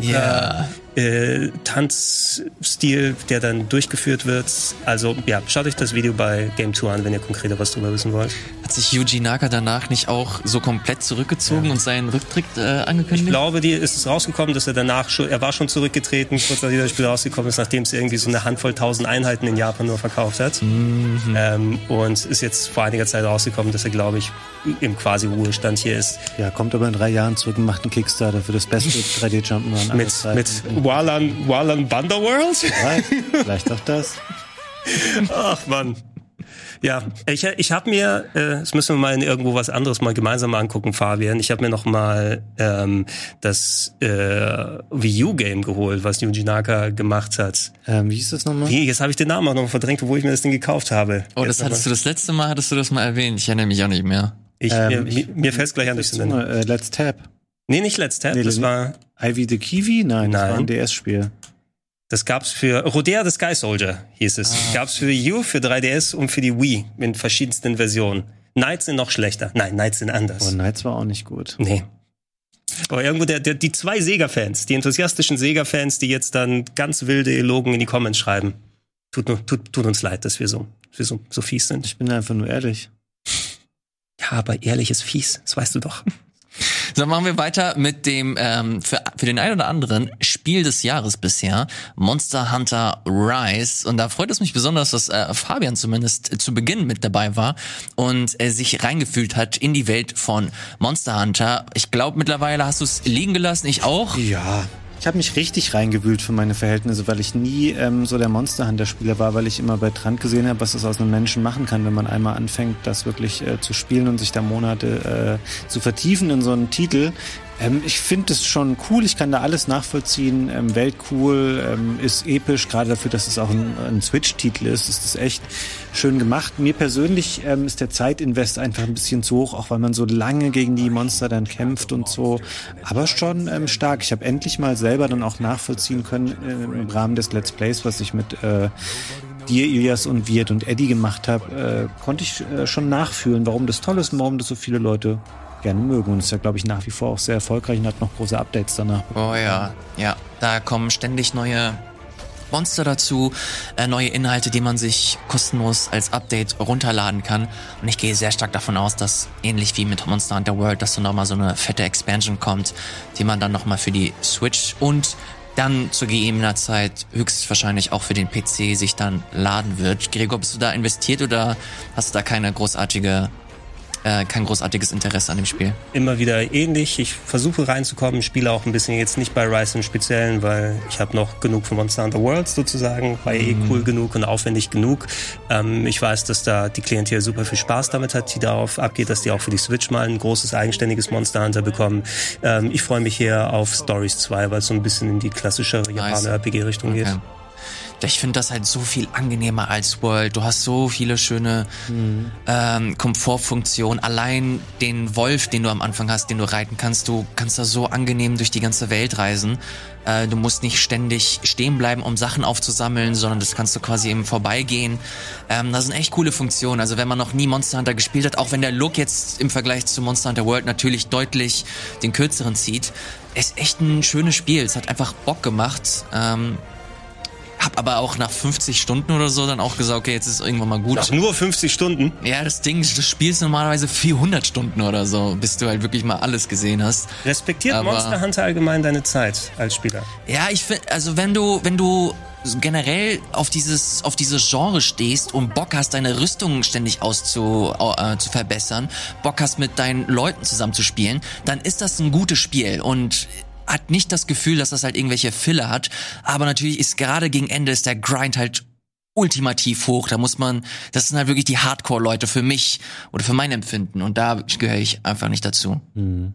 yeah äh, Tanzstil, der dann durchgeführt wird. Also ja, schaut euch das Video bei Game 2 an, wenn ihr konkreter was darüber wissen wollt. Hat sich Yuji Naka danach nicht auch so komplett zurückgezogen ja. und seinen Rücktritt äh, angekündigt? Ich glaube, die ist es rausgekommen, dass er danach schon, er war schon zurückgetreten, kurz nachdem das Spiel rausgekommen ist, nachdem es irgendwie so eine Handvoll tausend Einheiten in Japan nur verkauft hat. Mhm. Ähm, und ist jetzt vor einiger Zeit rausgekommen, dass er, glaube ich, im quasi Ruhestand hier ist. Ja, kommt aber in drei Jahren zurück und macht einen Kickstarter für das beste 3D-Jump'n'Run. mit, mit Walan, Walan Banderworld? Ja, vielleicht auch das. Ach man. Ja, ich, ich habe mir, äh, das müssen wir mal in irgendwo was anderes mal gemeinsam angucken, Fabian. Ich habe mir noch mal ähm, das äh, Wii U Game geholt, was Yuji Naka gemacht hat. Ähm, wie hieß das nochmal? Wie, jetzt habe ich den Namen auch noch verdrängt, wo ich mir das Ding gekauft habe. Oh, das hattest du das letzte Mal, hattest du das mal erwähnt. Ich erinnere mich auch nicht mehr. Ich, ähm, mir, mir fällt es gleich an, dass du äh, Let's Tap. Nee, nicht Let's Tap, nee, das war... Ivy the Kiwi? Nein, Nein. das war ein DS-Spiel. Das gab's für Rodea the Sky Soldier hieß es. Ah. Gab's für Wii U, für 3DS und für die Wii in verschiedensten Versionen. Knights sind noch schlechter. Nein, Knights sind anders. Aber Knights war auch nicht gut. Nee. Aber irgendwo der, der, die zwei Sega-Fans, die enthusiastischen Sega-Fans, die jetzt dann ganz wilde Elogen in die Comments schreiben. Tut, tut, tut uns leid, dass wir so, dass wir so, so fies sind. Ich bin einfach nur ehrlich. Ja, aber ehrlich ist fies, das weißt du doch. So, machen wir weiter mit dem, ähm, für, für den einen oder anderen Spiel des Jahres bisher, Monster Hunter Rise. Und da freut es mich besonders, dass äh, Fabian zumindest zu Beginn mit dabei war und äh, sich reingefühlt hat in die Welt von Monster Hunter. Ich glaube, mittlerweile hast du es liegen gelassen, ich auch. Ja, ich habe mich richtig reingewühlt für meine Verhältnisse, weil ich nie ähm, so der Monster Hunter Spieler war, weil ich immer bei Trant gesehen habe, was das aus einem Menschen machen kann, wenn man einmal anfängt, das wirklich äh, zu spielen und sich da Monate äh, zu vertiefen in so einen Titel. Ähm, ich finde es schon cool, ich kann da alles nachvollziehen. Ähm, Weltcool, ähm, ist episch, gerade dafür, dass es auch ein, ein Switch-Titel ist, ist das echt schön gemacht. Mir persönlich ähm, ist der Zeitinvest einfach ein bisschen zu hoch, auch weil man so lange gegen die Monster dann kämpft und so. Aber schon ähm, stark. Ich habe endlich mal selber dann auch nachvollziehen können äh, im Rahmen des Let's Plays, was ich mit äh, dir, Ilias und Wirt und Eddie gemacht habe, äh, konnte ich äh, schon nachfühlen, warum das toll ist und warum das so viele Leute gerne mögen. Und ist ja, glaube ich, nach wie vor auch sehr erfolgreich und hat noch große Updates danach. Oh ja, ja. Da kommen ständig neue Monster dazu, äh, neue Inhalte, die man sich kostenlos als Update runterladen kann. Und ich gehe sehr stark davon aus, dass ähnlich wie mit Monster Hunter World, dass da nochmal so eine fette Expansion kommt, die man dann nochmal für die Switch und dann zu gegebener Zeit höchstwahrscheinlich auch für den PC sich dann laden wird. Gregor, bist du da investiert oder hast du da keine großartige äh, kein großartiges Interesse an dem Spiel. Immer wieder ähnlich. Ich versuche reinzukommen, spiele auch ein bisschen jetzt nicht bei Rise im Speziellen, weil ich habe noch genug von Monster Hunter World sozusagen, war eh mhm. eh cool genug und aufwendig genug. Ähm, ich weiß, dass da die Klientel super viel Spaß damit hat, die darauf abgeht, dass die auch für die Switch mal ein großes eigenständiges Monster Hunter bekommen. Ähm, ich freue mich hier auf Stories 2, weil es so ein bisschen in die klassische Japaner-RPG-Richtung okay. geht ich finde das halt so viel angenehmer als World. Du hast so viele schöne mhm. ähm, Komfortfunktionen. Allein den Wolf, den du am Anfang hast, den du reiten kannst, du kannst da so angenehm durch die ganze Welt reisen. Äh, du musst nicht ständig stehen bleiben, um Sachen aufzusammeln, sondern das kannst du quasi eben vorbeigehen. Ähm, das sind echt coole Funktionen. Also wenn man noch nie Monster Hunter gespielt hat, auch wenn der Look jetzt im Vergleich zu Monster Hunter World natürlich deutlich den kürzeren zieht, ist echt ein schönes Spiel. Es hat einfach Bock gemacht. Ähm, hab aber auch nach 50 Stunden oder so dann auch gesagt, okay, jetzt ist irgendwann mal gut. Nach nur 50 Stunden? Ja, das Ding, du spielst normalerweise 400 Stunden oder so, bis du halt wirklich mal alles gesehen hast. Respektiert aber, Monster Hunter allgemein deine Zeit als Spieler? Ja, ich finde, also wenn du, wenn du generell auf dieses auf dieses Genre stehst und Bock hast, deine Rüstung ständig auszu äh, zu verbessern, Bock hast mit deinen Leuten zusammen zu spielen, dann ist das ein gutes Spiel und hat nicht das Gefühl, dass das halt irgendwelche Filler hat. Aber natürlich ist gerade gegen Ende ist der Grind halt ultimativ hoch. Da muss man, das sind halt wirklich die Hardcore-Leute für mich oder für mein Empfinden. Und da gehöre ich einfach nicht dazu. Mhm.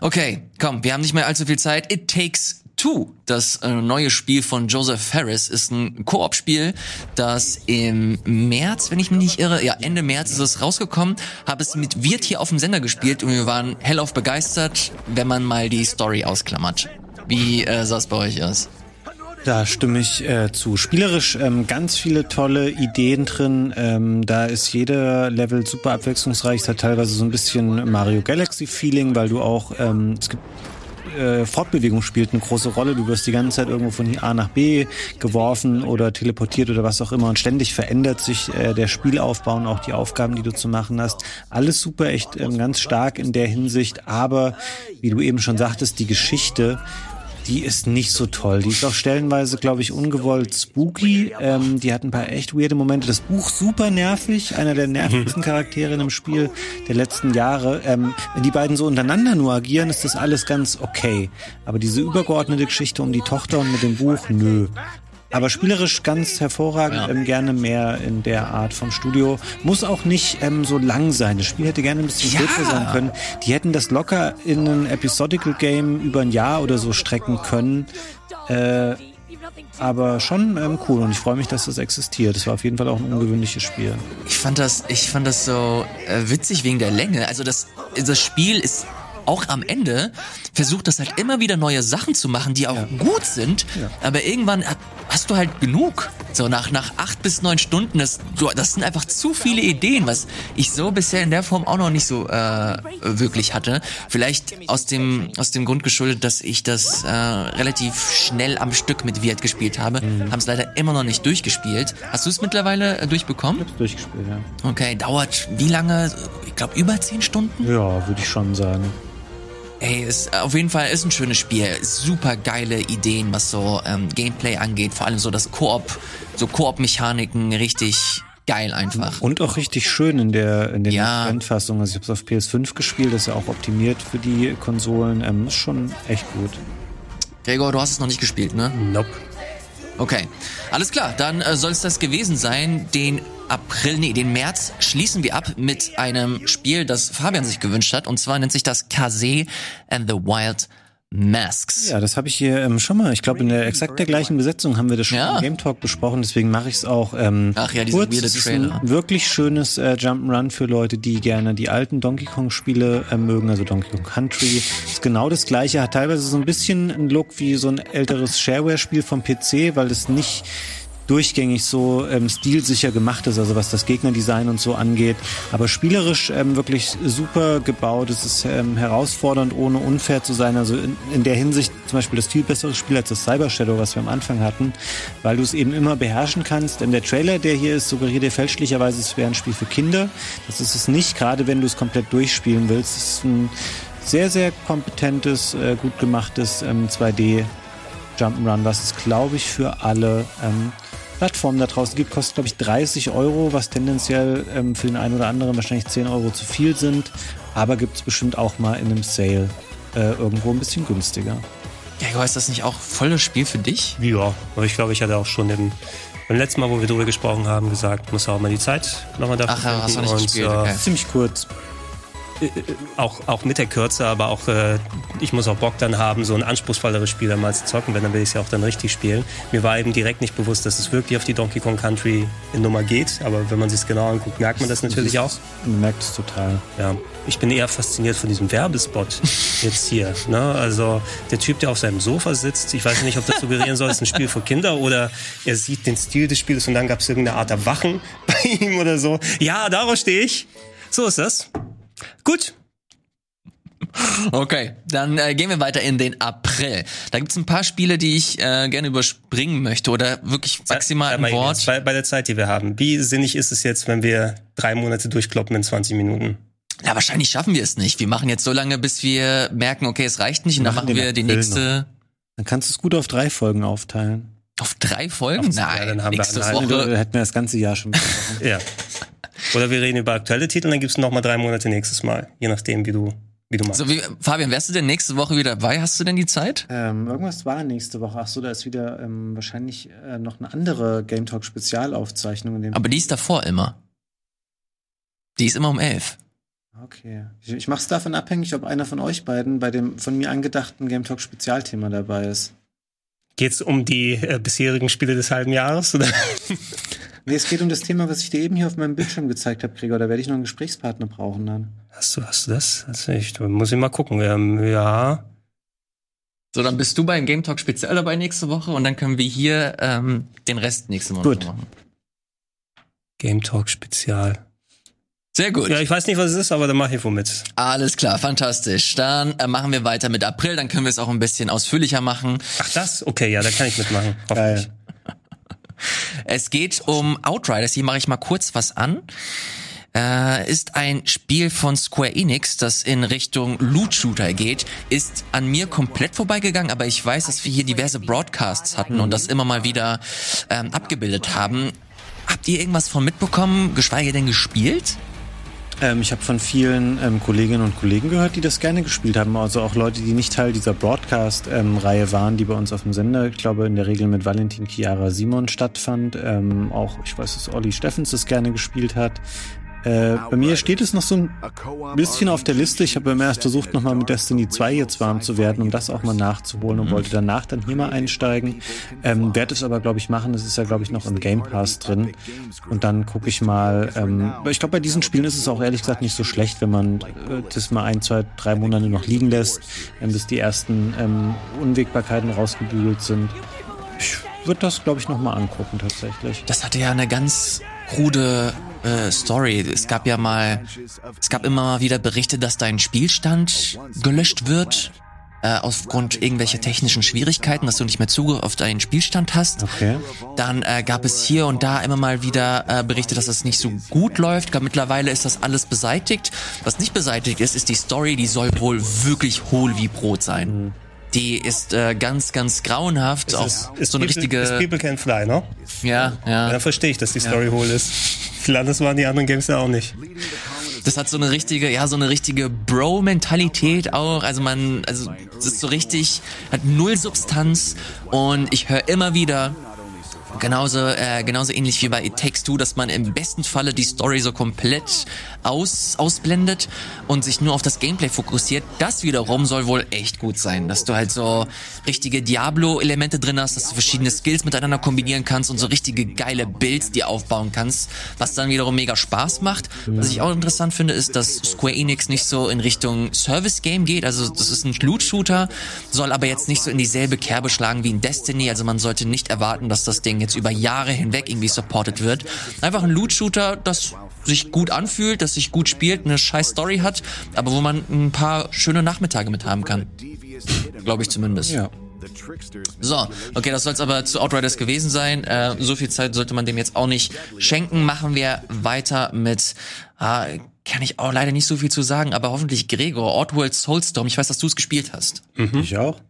Okay, komm, wir haben nicht mehr allzu viel Zeit. It Takes Two, das äh, neue Spiel von Joseph Harris, ist ein Koop-Spiel, das im März, wenn ich mich nicht irre, ja, Ende März ist es rausgekommen, habe es mit Wirt hier auf dem Sender gespielt und wir waren hellauf begeistert, wenn man mal die Story ausklammert. Wie äh, sah es bei euch aus? Da stimme ich äh, zu. Spielerisch ähm, ganz viele tolle Ideen drin. Ähm, da ist jeder Level super abwechslungsreich. Es hat teilweise so ein bisschen Mario Galaxy Feeling, weil du auch ähm, es gibt äh, Fortbewegung spielt eine große Rolle. Du wirst die ganze Zeit irgendwo von A nach B geworfen oder teleportiert oder was auch immer und ständig verändert sich äh, der Spielaufbau und auch die Aufgaben, die du zu machen hast. Alles super, echt ähm, ganz stark in der Hinsicht, aber wie du eben schon sagtest, die Geschichte die ist nicht so toll. Die ist auch stellenweise, glaube ich, ungewollt spooky. Ähm, die hat ein paar echt weirde Momente. Das Buch super nervig, einer der nervigsten. Charaktere in einem Spiel der letzten Jahre. Ähm, wenn die beiden so untereinander nur agieren, ist das alles ganz okay. Aber diese übergeordnete Geschichte um die Tochter und mit dem Buch, nö. Aber spielerisch ganz hervorragend, ja. ähm, gerne mehr in der Art vom Studio. Muss auch nicht ähm, so lang sein. Das Spiel hätte gerne ein bisschen kürzer ja. sein können. Die hätten das locker in ein Episodical Game über ein Jahr oder so strecken können. Äh, aber schon ähm, cool und ich freue mich, dass das existiert. Es war auf jeden Fall auch ein ungewöhnliches Spiel. Ich fand das, ich fand das so äh, witzig wegen der Länge. Also das, das Spiel ist auch am Ende versucht das halt immer wieder neue Sachen zu machen, die auch ja. gut sind. Ja. Aber irgendwann hast du halt genug. So nach, nach acht bis neun Stunden, das, das sind einfach zu viele Ideen, was ich so bisher in der Form auch noch nicht so äh, wirklich hatte. Vielleicht aus dem, aus dem Grund geschuldet, dass ich das äh, relativ schnell am Stück mit Viet gespielt habe. Mhm. Haben es leider immer noch nicht durchgespielt. Hast du es mittlerweile äh, durchbekommen? Ich hab's durchgespielt, ja. Okay, dauert wie lange? Ich glaube über zehn Stunden? Ja, würde ich schon sagen. Ey, ist auf jeden Fall ist ein schönes Spiel. Super geile Ideen, was so ähm, Gameplay angeht. Vor allem so das Koop, so Koop-Mechaniken richtig geil einfach. Und auch richtig schön in der in den Ja. Endfassungen. Also ich habe es auf PS5 gespielt, das ist ja auch optimiert für die Konsolen. Ähm, ist schon echt gut. Gregor, du hast es noch nicht gespielt, ne? Nope. Okay, alles klar. Dann äh, soll es das gewesen sein. Den April, nee, den März schließen wir ab mit einem Spiel, das Fabian sich gewünscht hat. Und zwar nennt sich das Kase and the Wild Masks. Ja, das habe ich hier ähm, schon mal. Ich glaube, in der exakt der gleichen Besetzung haben wir das schon Ja. im Game Talk besprochen. Deswegen mache ich es auch ähm, Ach ja, dieser kurz. weirde Es ist Trailer. ein wirklich schönes äh, Jump'n'Run für Leute, die gerne die alten Donkey Kong Spiele äh, mögen, also Donkey Kong Country. Ist genau das gleiche, hat teilweise so ein bisschen einen Look wie so ein älteres Shareware-Spiel vom PC, weil es nicht durchgängig so ähm, stilsicher gemacht ist, also was das Gegnerdesign und so angeht. Aber spielerisch ähm, wirklich super gebaut. Es ist ähm, herausfordernd, ohne unfair zu sein. Also in, in der Hinsicht zum Beispiel das viel bessere Spiel als das Cyber Shadow, was wir am Anfang hatten, weil du es eben immer beherrschen kannst. Denn der Trailer, der hier ist, suggeriert dir fälschlicherweise, es wäre ein Spiel für Kinder. Das ist es nicht, gerade wenn du es komplett durchspielen willst. Es ist ein sehr, sehr kompetentes, äh, gut gemachtes ähm, 2D Jump'n'Run, was es, glaube ich, für alle ähm, Plattformen da draußen gibt. Kostet, glaube ich, 30 Euro, was tendenziell ähm, für den einen oder anderen wahrscheinlich 10 Euro zu viel sind. Aber gibt es bestimmt auch mal in einem Sale äh, irgendwo ein bisschen günstiger. Gregor, ist das nicht auch voll das Spiel für dich? Ja, aber ich glaube, ich hatte auch schon im, beim letzten Mal, wo wir drüber gesprochen haben, gesagt, muss auch mal die Zeit nochmal dafür Ach ja, hast du nicht und, gespielt, äh, okay. Ziemlich kurz. Auch, auch mit der Kürze, aber auch äh, ich muss auch Bock dann haben, so ein anspruchsvolleres Spiel dann mal zu zocken, wenn dann will ich es ja auch dann richtig spielen. Mir war eben direkt nicht bewusst, dass es wirklich auf die Donkey Kong Country Nummer geht, aber wenn man sich genau anguckt, merkt man das natürlich auch. Man merkt es total. Ja, ich bin eher fasziniert von diesem Werbespot jetzt hier. Ne? Also der Typ, der auf seinem Sofa sitzt, ich weiß nicht, ob das suggerieren soll, es ist ein Spiel für Kinder oder er sieht den Stil des Spiels und dann gab es irgendeine Art Erwachen bei ihm oder so. Ja, darauf stehe ich. So ist das. Gut. Okay, dann äh, gehen wir weiter in den April. Da gibt's ein paar Spiele, die ich äh, gerne überspringen möchte oder wirklich maximal ein Wort. Bei, bei der Zeit, die wir haben. Wie sinnig ist es jetzt, wenn wir drei Monate durchkloppen in 20 Minuten? Ja, wahrscheinlich schaffen wir es nicht. Wir machen jetzt so lange, bis wir merken, okay, es reicht nicht und dann machen wir die April nächste Dann kannst du es gut auf drei Folgen aufteilen. auf drei Folgen. Auf- ja, Nein, dann haben wir nächste eineinhalb. Woche. Da hätten wir das ganze Jahr schon. Ja. Oder wir reden über aktuelle Titel, dann gibt's noch mal drei Monate nächstes Mal. Je nachdem, wie du, wie du machst. So wie Fabian, wärst du denn nächste Woche wieder dabei? Hast du denn die Zeit? Ähm, irgendwas war nächste Woche. Ach so, da ist wieder ähm, wahrscheinlich äh, noch eine andere Game Talk Spezialaufzeichnung. In dem Aber die ist davor immer. Die ist immer um elf. okay. Ich, ich mache es davon abhängig, ob einer von euch beiden bei dem von mir angedachten Game Talk Spezialthema dabei ist. Geht's um die äh, bisherigen Spiele des halben Jahres? Oder? Nee, es geht um das Thema, was ich dir eben hier auf meinem Bildschirm gezeigt habe, Gregor. Da werde ich noch einen Gesprächspartner brauchen dann. Hast du, hast du das? Das ist echt, muss ich mal gucken. Ähm, ja. So, dann bist du beim Game Talk speziell dabei nächste Woche und dann können wir hier ähm, den Rest nächste Woche Gut. machen. Game Talk Spezial. Sehr gut. Ja, ich weiß nicht, was es ist, aber dann mache ich womit. Alles klar, fantastisch. Dann äh, machen wir weiter mit April, dann können wir es auch ein bisschen ausführlicher machen. Ach, das? Okay, ja, da kann ich mitmachen. Hoffentlich. Geil. Es geht um Outriders, hier mache ich mal kurz was an. Äh, ist ein Spiel von Square Enix, das in Richtung Loot-Shooter geht, ist an mir komplett vorbeigegangen, aber ich weiß, dass wir hier diverse Broadcasts hatten und das immer mal wieder ähm, abgebildet haben. Habt ihr irgendwas von mitbekommen, geschweige denn gespielt? Ähm, ich habe von vielen ähm, Kolleginnen und Kollegen gehört, die das gerne gespielt haben. Also auch Leute, die nicht Teil dieser Broadcast-Reihe waren, die bei uns auf dem Sender, ich glaube, in der Regel mit Valentin Chiara Simon stattfand. Ähm, auch, ich weiß, dass Olli Steffens das gerne gespielt hat. Äh, bei mir steht es noch so ein bisschen auf der Liste. Ich habe immer erst versucht, nochmal mit Destiny 2 jetzt warm zu werden, um das auch mal nachzuholen und wollte danach dann hier mal einsteigen. Ähm, werde es aber, glaube ich, machen. Das ist ja, glaube ich, noch im Game Pass drin. Und dann gucke ich mal. Ähm, ich glaube, bei diesen Spielen ist es auch ehrlich gesagt nicht so schlecht, wenn man äh, das mal ein, zwei, drei Monate noch liegen lässt, ähm, bis die ersten ähm, Unwägbarkeiten rausgebügelt sind. Ich würde das, glaube ich, noch mal angucken tatsächlich. Das hatte ja eine ganz krude äh, Story. Es gab ja mal, es gab immer mal wieder Berichte, dass dein Spielstand gelöscht wird. äh, aufgrund irgendwelcher technischen Schwierigkeiten, dass du nicht mehr Zugriff auf deinen Spielstand hast. Okay. Dann äh, gab es hier und da immer mal wieder äh, Berichte, dass es nicht so gut läuft. Glaub, mittlerweile ist das alles beseitigt. Was nicht beseitigt ist, ist die Story, die soll wohl wirklich hohl wie Brot sein. Die ist äh, ganz, ganz grauenhaft. auch Ist, ist so eine People, richtige. Ist People Can Fly, ne? ja, ja. Dann verstehe ich, dass die Story hohl ist. Viel anders waren die anderen Games ja auch nicht. Das hat so eine richtige, ja, so eine richtige Bro-Mentalität auch. Also man, also es ist so richtig, hat null Substanz und ich höre immer wieder, genauso, äh, genauso ähnlich wie bei It Takes Two, dass man im besten Falle die Story so komplett aus, ausblendet und sich nur auf das Gameplay fokussiert. Das wiederum soll wohl echt gut sein, dass du halt so richtige Diablo-Elemente drin hast, dass du verschiedene Skills miteinander kombinieren kannst und so richtige geile Builds dir aufbauen kannst, was dann wiederum mega Spaß macht. Was ich auch interessant finde, ist, dass Square Enix nicht so in Richtung Service-Game geht, also das ist ein Loot-Shooter, soll aber jetzt nicht so in dieselbe Kerbe schlagen wie in Destiny, also man sollte nicht erwarten, dass das Ding jetzt über Jahre hinweg irgendwie supported wird. Einfach ein Loot-Shooter, das sich gut anfühlt, das sich gut spielt, eine scheiß Story hat, aber wo man ein paar schöne Nachmittage mit haben kann. Glaube ich zumindest. Ja. So, okay, das soll es aber zu Outriders gewesen sein. Äh, so viel Zeit sollte man dem jetzt auch nicht schenken. Machen wir weiter mit, ah, kann ich auch leider nicht so viel zu sagen, aber hoffentlich Gregor, Oddworld Soulstorm. Ich weiß, dass du es gespielt hast. Ich auch.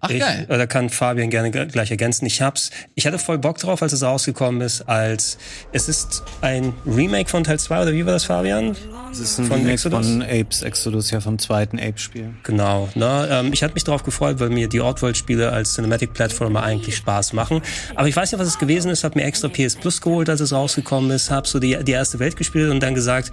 Ach Ich, geil. oder kann Fabian gerne gleich ergänzen. Ich hab's, ich hatte voll Bock drauf, als es rausgekommen ist, als es ist ein Remake von Teil 2, oder wie war das, Fabian? Das ist ein Von Remake Exodus? von Apes Exodus, ja, vom zweiten Ape-Spiel. Genau. Ne? Ähm, ich hatte mich darauf gefreut, weil mir die Oddworld-Spiele als Cinematic Platformer eigentlich Spaß machen. Aber ich weiß nicht, was es gewesen ist. Hab mir extra PS Plus geholt, als es rausgekommen ist. Hab so die, die erste Welt gespielt und dann gesagt,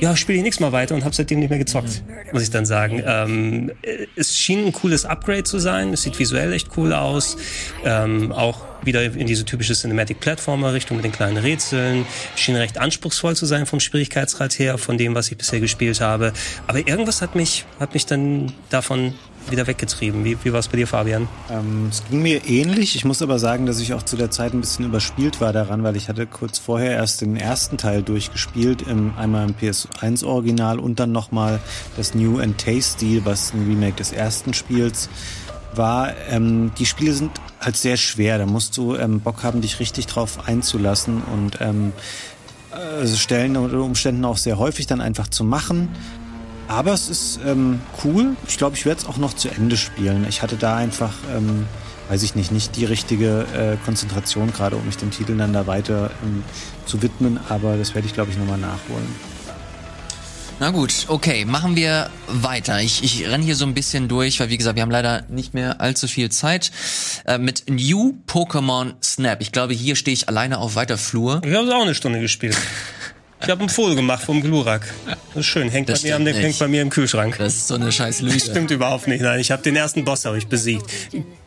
ja, spiele ich nichts mal weiter und habe seitdem nicht mehr gezockt, muss ich dann sagen. Ähm, äh, es schien ein cooles Upgrade zu sein. Es sieht visuell echt cool aus. Ähm, auch wieder in diese typische Cinematic Platformer Richtung mit den kleinen Rätseln. Schien recht anspruchsvoll zu sein vom Schwierigkeitsgrad her, von dem, was ich bisher gespielt habe. Aber irgendwas hat mich, hat mich dann davon wieder weggetrieben. Wie, wie war es bei dir, Fabian? Ähm, es ging mir ähnlich. Ich muss aber sagen, dass ich auch zu der Zeit ein bisschen überspielt war daran, weil ich hatte kurz vorher erst den ersten Teil durchgespielt, im, einmal im PS1 Original und dann nochmal das New and Tasty, was ein Remake des ersten Spiels war. Ähm, die Spiele sind halt sehr schwer. Da musst du ähm, Bock haben, dich richtig drauf einzulassen und ähm, äh, Stellen unter Umständen auch sehr häufig dann einfach zu machen. Aber es ist ähm, cool. Ich glaube, ich werde es auch noch zu Ende spielen. Ich hatte da einfach, ähm, weiß ich nicht, nicht die richtige äh, Konzentration gerade, um mich dem Titel dann da weiter ähm, zu widmen. Aber das werde ich, glaube ich, nochmal nachholen. Na gut, okay, machen wir weiter. Ich, ich renne hier so ein bisschen durch, weil wie gesagt, wir haben leider nicht mehr allzu viel Zeit. Äh, mit New Pokémon Snap. Ich glaube, hier stehe ich alleine auf weiter Flur. Ich habe auch eine Stunde gespielt. Ich habe ein Foto gemacht vom Glurak. Das ist schön. Hängt, Das bei mir, am, hängt bei mir im Kühlschrank. Das ist so eine scheiß Lüge. Stimmt überhaupt nicht. Nein, ich habe den ersten Boss habe ich besiegt,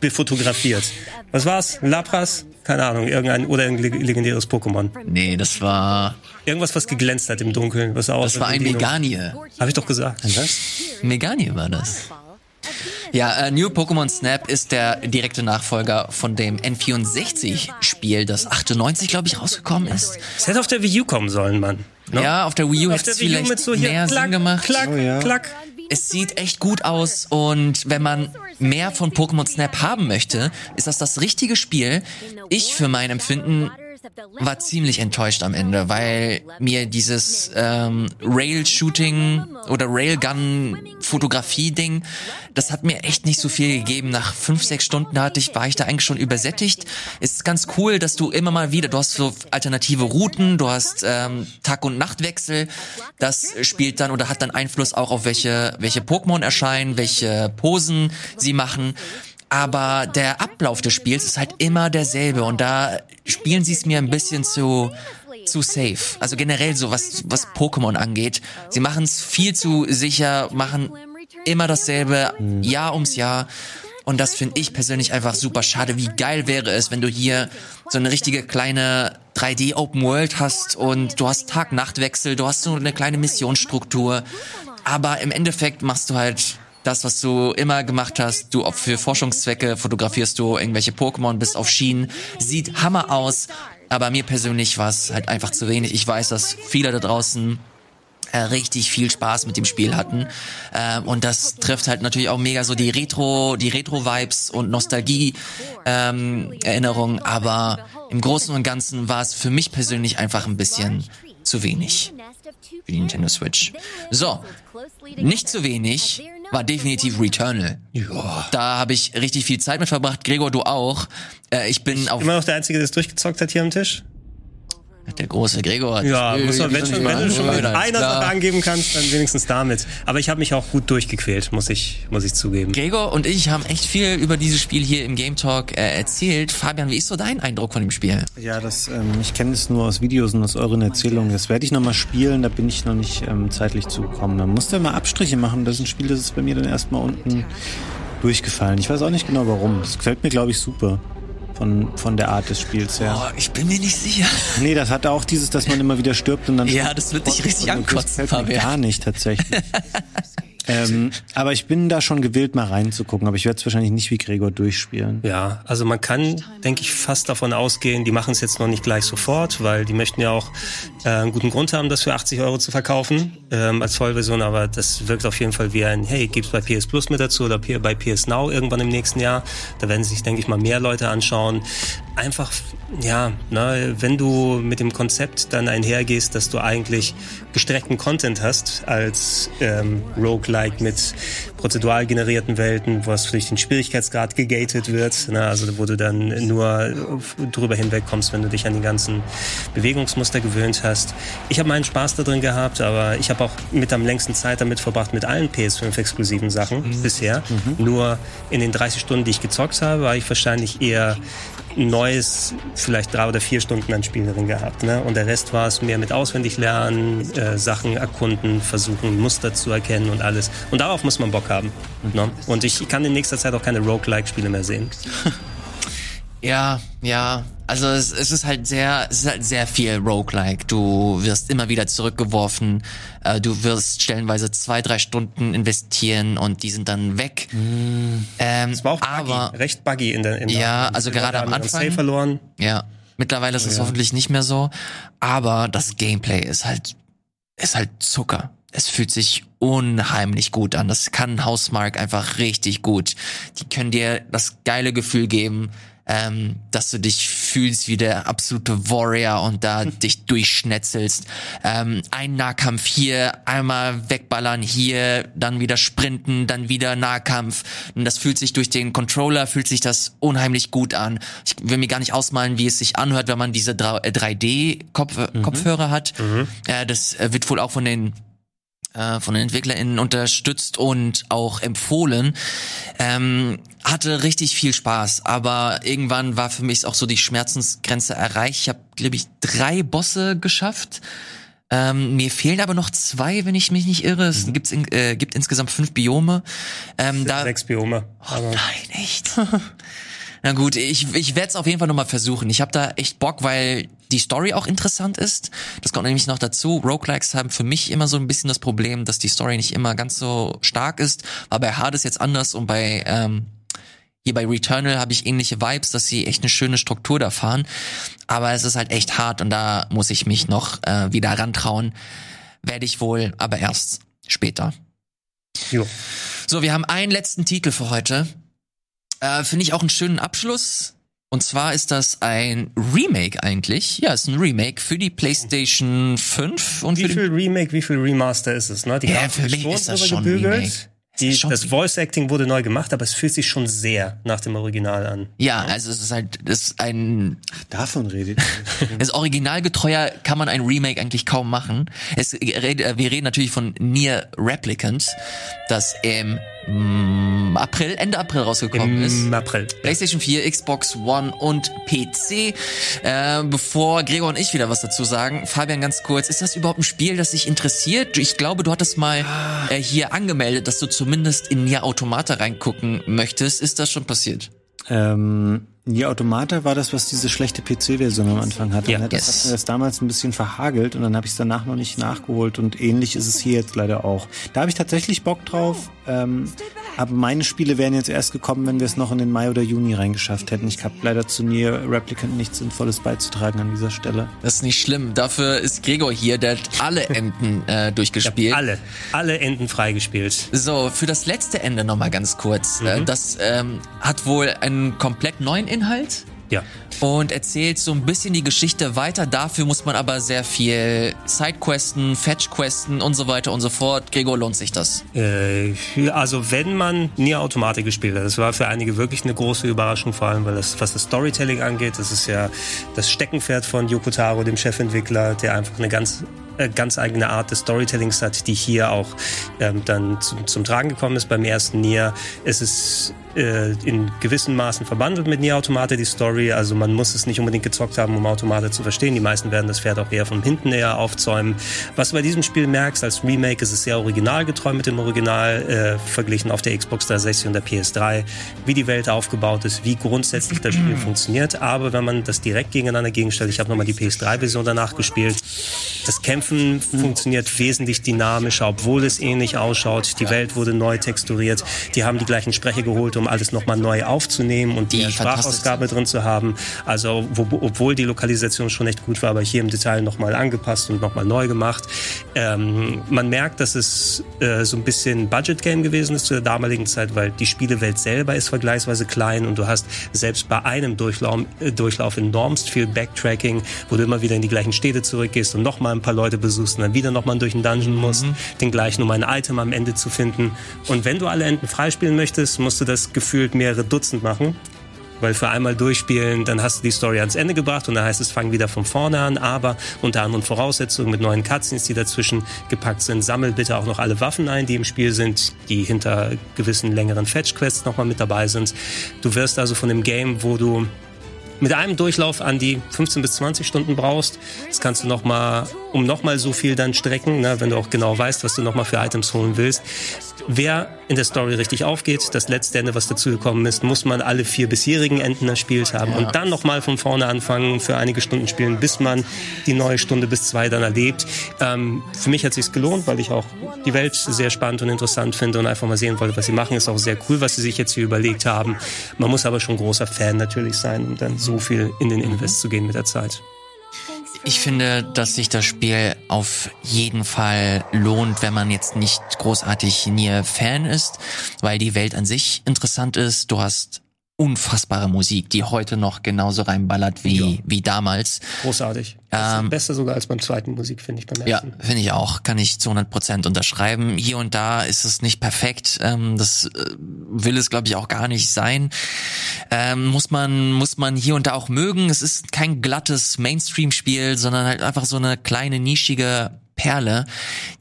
befotografiert. Was war's? Lapras? Keine Ahnung, irgendein oder ein leg- legendäres Pokémon. Nee, das war Irgendwas, was geglänzt hat im Dunkeln, was auch das war ein Meganie. Habe ich doch gesagt. Was? Meganie war das. Ja, äh, New Pokémon Snap ist der direkte Nachfolger von dem N64-Spiel, das 98, glaube ich, rausgekommen ist. Es hätte auf der Wii U kommen sollen, Mann. Ne? Ja, auf der Wii U hätte es vielleicht mit so hier mehr klack, Sinn gemacht. klack, Oh ja. klack. Es sieht echt gut aus und wenn man mehr von Pokémon Snap haben möchte, ist das das richtige Spiel. Ich für mein Empfinden war ziemlich enttäuscht am Ende, weil mir dieses ähm, Rail-Shooting oder Railgun-Fotografie-Ding, das hat mir echt nicht so viel gegeben. Nach fünf, sechs Stunden hatte ich, war ich da eigentlich schon übersättigt. Es ist ganz cool, dass du immer mal wieder, du hast so alternative Routen, du hast ähm, Tag- und Nachtwechsel. Das spielt dann oder hat dann Einfluss auch auf welche, welche Pokémon erscheinen, welche Posen sie machen. Aber der Ablauf des Spiels ist halt immer derselbe und da spielen sie es mir ein bisschen zu zu safe. Also generell so was was Pokémon angeht. Sie machen es viel zu sicher, machen immer dasselbe Jahr ums Jahr. Und das finde ich persönlich einfach super schade. Wie geil wäre es, wenn du hier so eine richtige kleine 3D Open World hast und du hast Tag-Nacht-Wechsel, du hast so eine kleine Missionsstruktur. Aber im Endeffekt machst du halt das, was du immer gemacht hast. Du für Forschungszwecke fotografierst du irgendwelche Pokémon, bist auf Schienen. Sieht Hammer aus. Aber mir persönlich war es halt einfach zu wenig. Ich weiß, dass viele da draußen äh, richtig viel Spaß mit dem Spiel hatten. Ähm, und das trifft halt natürlich auch mega so die Retro, die Retro-Vibes und Nostalgie-Erinnerungen. Ähm, aber im Großen und Ganzen war es für mich persönlich einfach ein bisschen zu wenig für die Nintendo Switch. So, nicht zu wenig war definitiv Returnal. Ja. Da habe ich richtig viel Zeit mit verbracht. Gregor, du auch. Äh, ich bin auf Immer noch der Einzige, der es durchgezockt hat hier am Tisch? Der große Gregor. Ja, muss man, wenn, schon, wenn du schon mit einer Sache angeben kannst, dann wenigstens damit. Aber ich habe mich auch gut durchgequält, muss ich, muss ich zugeben. Gregor und ich haben echt viel über dieses Spiel hier im Game Talk äh, erzählt. Fabian, wie ist so dein Eindruck von dem Spiel? Ja, das, ähm, ich kenne es nur aus Videos und aus euren Erzählungen. Das werde ich nochmal spielen, da bin ich noch nicht ähm, zeitlich zugekommen. Da musst du mal Abstriche machen. Das ist ein Spiel, das ist bei mir dann erstmal unten durchgefallen. Ich weiß auch nicht genau warum. Das gefällt mir, glaube ich, super von, von der Art des Spiels her. Oh, ich bin mir nicht sicher. Nee, das hat auch dieses, dass man immer wieder stirbt und dann. Ja, das wird dich richtig ankotzen, Das fällt mir gar nicht tatsächlich. Ähm, aber ich bin da schon gewillt, mal reinzugucken. Aber ich werde es wahrscheinlich nicht wie Gregor durchspielen. Ja, also man kann, denke ich, fast davon ausgehen, die machen es jetzt noch nicht gleich sofort, weil die möchten ja auch äh, einen guten Grund haben, das für 80 Euro zu verkaufen ähm, als Vollversion. Aber das wirkt auf jeden Fall wie ein, hey, gibt's bei PS Plus mit dazu oder bei PS Now irgendwann im nächsten Jahr. Da werden sich, denke ich mal, mehr Leute anschauen. Einfach, ja, ne, wenn du mit dem Konzept dann einhergehst, dass du eigentlich gestreckten Content hast als ähm, Roguelike mit prozedural generierten Welten, was durch den Schwierigkeitsgrad gegated wird, ne, also wo du dann nur drüber hinwegkommst, wenn du dich an die ganzen Bewegungsmuster gewöhnt hast. Ich habe meinen Spaß da drin gehabt, aber ich habe auch mit am längsten Zeit damit verbracht mit allen PS5-exklusiven Sachen mhm. bisher. Mhm. Nur in den 30 Stunden, die ich gezockt habe, war ich wahrscheinlich eher neues, vielleicht drei oder vier Stunden an Spiel drin gehabt. Ne? Und der Rest war es mehr mit auswendig lernen, äh, Sachen erkunden, versuchen, Muster zu erkennen und alles. Und darauf muss man Bock haben. Ne? Und ich kann in nächster Zeit auch keine Roguelike-Spiele mehr sehen. Ja, ja. Also es, es ist halt sehr, es ist halt sehr viel Roguelike. Du wirst immer wieder zurückgeworfen. Äh, du wirst stellenweise zwei, drei Stunden investieren und die sind dann weg. Mm. Ähm, das war auch buggy, aber, recht buggy in der. In ja, also gerade am Anfang. Verloren. Ja. Mittlerweile ist oh, es ja. hoffentlich nicht mehr so. Aber das Gameplay ist halt, ist halt Zucker. Es fühlt sich unheimlich gut an. Das kann Housemark einfach richtig gut. Die können dir das geile Gefühl geben, ähm, dass du dich fühlst wie der absolute Warrior und da dich durchschnetzelst. Ähm, ein Nahkampf hier, einmal wegballern hier, dann wieder sprinten, dann wieder Nahkampf. Und das fühlt sich durch den Controller, fühlt sich das unheimlich gut an. Ich will mir gar nicht ausmalen, wie es sich anhört, wenn man diese 3D-Kopfhörer äh, mhm. hat. Mhm. Äh, das äh, wird wohl auch von den äh, von den EntwicklerInnen unterstützt und auch empfohlen. Ähm, hatte richtig viel Spaß, aber irgendwann war für mich auch so die Schmerzensgrenze erreicht. Ich habe, glaube ich, drei Bosse geschafft. Ähm, mir fehlen aber noch zwei, wenn ich mich nicht irre. Es mhm. gibt's in, äh, gibt insgesamt fünf Biome. Ähm, da, sechs Biome. Oh, nein, echt. Na gut, ich, ich werde es auf jeden Fall nochmal versuchen. Ich habe da echt Bock, weil die Story auch interessant ist. Das kommt nämlich noch dazu. Roguelikes haben für mich immer so ein bisschen das Problem, dass die Story nicht immer ganz so stark ist. Aber bei Hades jetzt anders und bei ähm, hier bei Returnal habe ich ähnliche Vibes, dass sie echt eine schöne Struktur da fahren. Aber es ist halt echt hart und da muss ich mich noch äh, wieder rantrauen. Werde ich wohl, aber erst später. Jo. So, wir haben einen letzten Titel für heute. Äh, Finde ich auch einen schönen Abschluss. Und zwar ist das ein Remake eigentlich. Ja, es ist ein Remake für die PlayStation 5 und wie für viel Remake, wie viel Remaster ist es, ne? Die ja, für mich ist das schon gebügelt. Remake. Die, das Voice Acting wurde neu gemacht, aber es fühlt sich schon sehr nach dem Original an. Ja, also es ist halt, das ist ein. Ach, davon redet. das Originalgetreuer kann man ein Remake eigentlich kaum machen. Es, wir reden natürlich von Near Replicant, das Mm, April, Ende April rausgekommen Im ist. Im April. PlayStation 4, Xbox One und PC. Äh, bevor Gregor und ich wieder was dazu sagen, Fabian ganz kurz, ist das überhaupt ein Spiel, das dich interessiert? Ich glaube, du hattest mal äh, hier angemeldet, dass du zumindest in Nier Automata reingucken möchtest. Ist das schon passiert? Ähm, Nier Automata war das, was diese schlechte PC-Version am Anfang hatte. Ja, ne? Das yes. hat mir das damals ein bisschen verhagelt und dann habe ich es danach noch nicht nachgeholt und ähnlich ist es hier jetzt leider auch. Da habe ich tatsächlich Bock drauf. Ähm, Aber meine Spiele wären jetzt erst gekommen, wenn wir es noch in den Mai oder Juni reingeschafft hätten. Ich habe leider zu Nier Replicant nichts Sinnvolles beizutragen an dieser Stelle. Das ist nicht schlimm. Dafür ist Gregor hier, der hat alle Enden äh, durchgespielt. alle, alle Enden freigespielt. So, für das letzte Ende nochmal ganz kurz. Äh, das ähm, hat wohl einen komplett neuen Inhalt. Ja. und erzählt so ein bisschen die Geschichte weiter. Dafür muss man aber sehr viel Sidequesten, Fetchquesten und so weiter und so fort. Gregor, lohnt sich das? Äh, also wenn man Nier Automata gespielt hat, das war für einige wirklich eine große Überraschung, vor allem weil das, was das Storytelling angeht, das ist ja das Steckenpferd von Yoko Taro, dem Chefentwickler, der einfach eine ganz ganz eigene Art des Storytellings hat, die hier auch ähm, dann zum, zum Tragen gekommen ist beim ersten Nier. Es ist äh, in gewissen Maßen verbandelt mit Nier Automata die Story, also man muss es nicht unbedingt gezockt haben, um Automata zu verstehen. Die meisten werden das Pferd auch eher von hinten eher aufzäumen. Was du bei diesem Spiel merkst, als Remake ist es sehr originalgetreu mit dem Original äh, verglichen auf der Xbox 360 und der PS3, wie die Welt aufgebaut ist, wie grundsätzlich das Spiel funktioniert. Aber wenn man das direkt gegeneinander gegenstellt, ich habe nochmal die PS3-Version danach gespielt, das Kämpfen funktioniert wesentlich dynamischer, obwohl es ähnlich ausschaut. Die Welt wurde neu texturiert. Die haben die gleichen Sprecher geholt, um alles nochmal neu aufzunehmen und die, Die Sprachausgabe drin zu haben. Also wo, obwohl die Lokalisation schon echt gut war, aber hier im Detail nochmal angepasst und nochmal neu gemacht. Ähm, man merkt, dass es äh, so ein bisschen Budget-Game gewesen ist zu der damaligen Zeit, weil die Spielewelt selber ist vergleichsweise klein und du hast selbst bei einem Durchlauf, äh, Durchlauf enormst viel Backtracking, wo du immer wieder in die gleichen Städte zurückgehst und nochmal ein paar Leute besuchst und dann wieder nochmal durch den Dungeon musst, den gleichen, um ein Item am Ende zu finden. Und wenn du alle Enden freispielen möchtest, musst du das gefühlt mehrere Dutzend machen. Weil für einmal durchspielen, dann hast du die Story ans Ende gebracht und dann heißt es, fang wieder von vorne an, aber unter anderen Voraussetzungen mit neuen Cutscenes, die dazwischen gepackt sind. Sammel bitte auch noch alle Waffen ein, die im Spiel sind, die hinter gewissen längeren Fetch-Quests nochmal mit dabei sind. Du wirst also von dem Game, wo du mit einem Durchlauf an die 15 bis 20 Stunden brauchst. Das kannst du noch mal um noch mal so viel dann strecken, ne, wenn du auch genau weißt, was du noch mal für Items holen willst. Wer in der Story richtig aufgeht, das letzte Ende, was dazugekommen ist, muss man alle vier bisherigen Enden erspielt haben und dann noch mal von vorne anfangen, für einige Stunden spielen, bis man die neue Stunde bis zwei dann erlebt. Ähm, für mich hat sich's gelohnt, weil ich auch die Welt sehr spannend und interessant finde und einfach mal sehen wollte, was sie machen. Ist auch sehr cool, was sie sich jetzt hier überlegt haben. Man muss aber schon großer Fan natürlich sein, um dann so viel in den Invest zu gehen mit der Zeit. Ich finde, dass sich das Spiel auf jeden Fall lohnt, wenn man jetzt nicht großartig Nier-Fan ist, weil die Welt an sich interessant ist. Du hast unfassbare Musik, die heute noch genauso reinballert wie, Ja. wie damals. Großartig. Ist besser sogar als beim zweiten Musik, finde ich, beim Ja, ersten. finde ich auch. Kann ich zu 100 Prozent unterschreiben. Hier und da ist es nicht perfekt. Ähm, das äh, will es, glaube ich, auch gar nicht sein. Ähm, muss man muss man hier und da auch mögen. Es ist kein glattes Mainstream-Spiel, sondern halt einfach so eine kleine nischige Perle,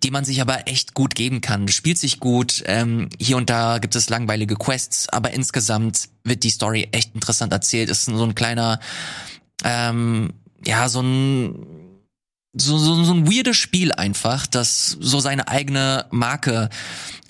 die man sich aber echt gut geben kann. Spielt sich gut. Ähm, hier und da gibt es langweilige Quests, aber insgesamt wird die Story echt interessant erzählt. Ist so ein kleiner, ähm, ja, so ein so, so, so ein weirdes Spiel einfach, das so seine eigene Marke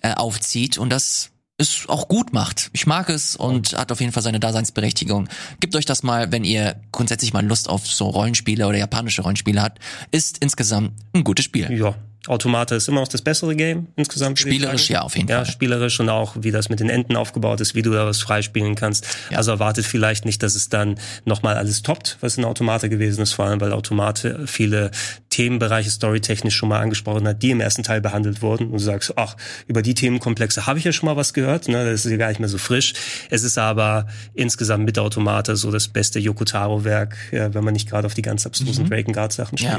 äh, aufzieht und das es auch gut macht. Ich mag es und hat auf jeden Fall seine Daseinsberechtigung. Gebt euch das mal, wenn ihr grundsätzlich mal Lust auf so Rollenspiele oder japanische Rollenspiele habt. Ist insgesamt ein gutes Spiel. Ja. Automata ist immer noch das bessere Game insgesamt. Spielerisch ja, auf jeden Ja, Fall. spielerisch und auch, wie das mit den Enden aufgebaut ist, wie du da was freispielen kannst. Ja. Also erwartet vielleicht nicht, dass es dann nochmal alles toppt, was in Automata gewesen ist, vor allem weil Automate viele Themenbereiche storytechnisch schon mal angesprochen hat, die im ersten Teil behandelt wurden. Und du sagst, ach, über die Themenkomplexe habe ich ja schon mal was gehört, ne? das ist ja gar nicht mehr so frisch. Es ist aber insgesamt mit Automata so das beste Yokotaro-Werk, ja, wenn man nicht gerade auf die ganz abstrusen Mhm. Dragon Guard-Sachen Ja.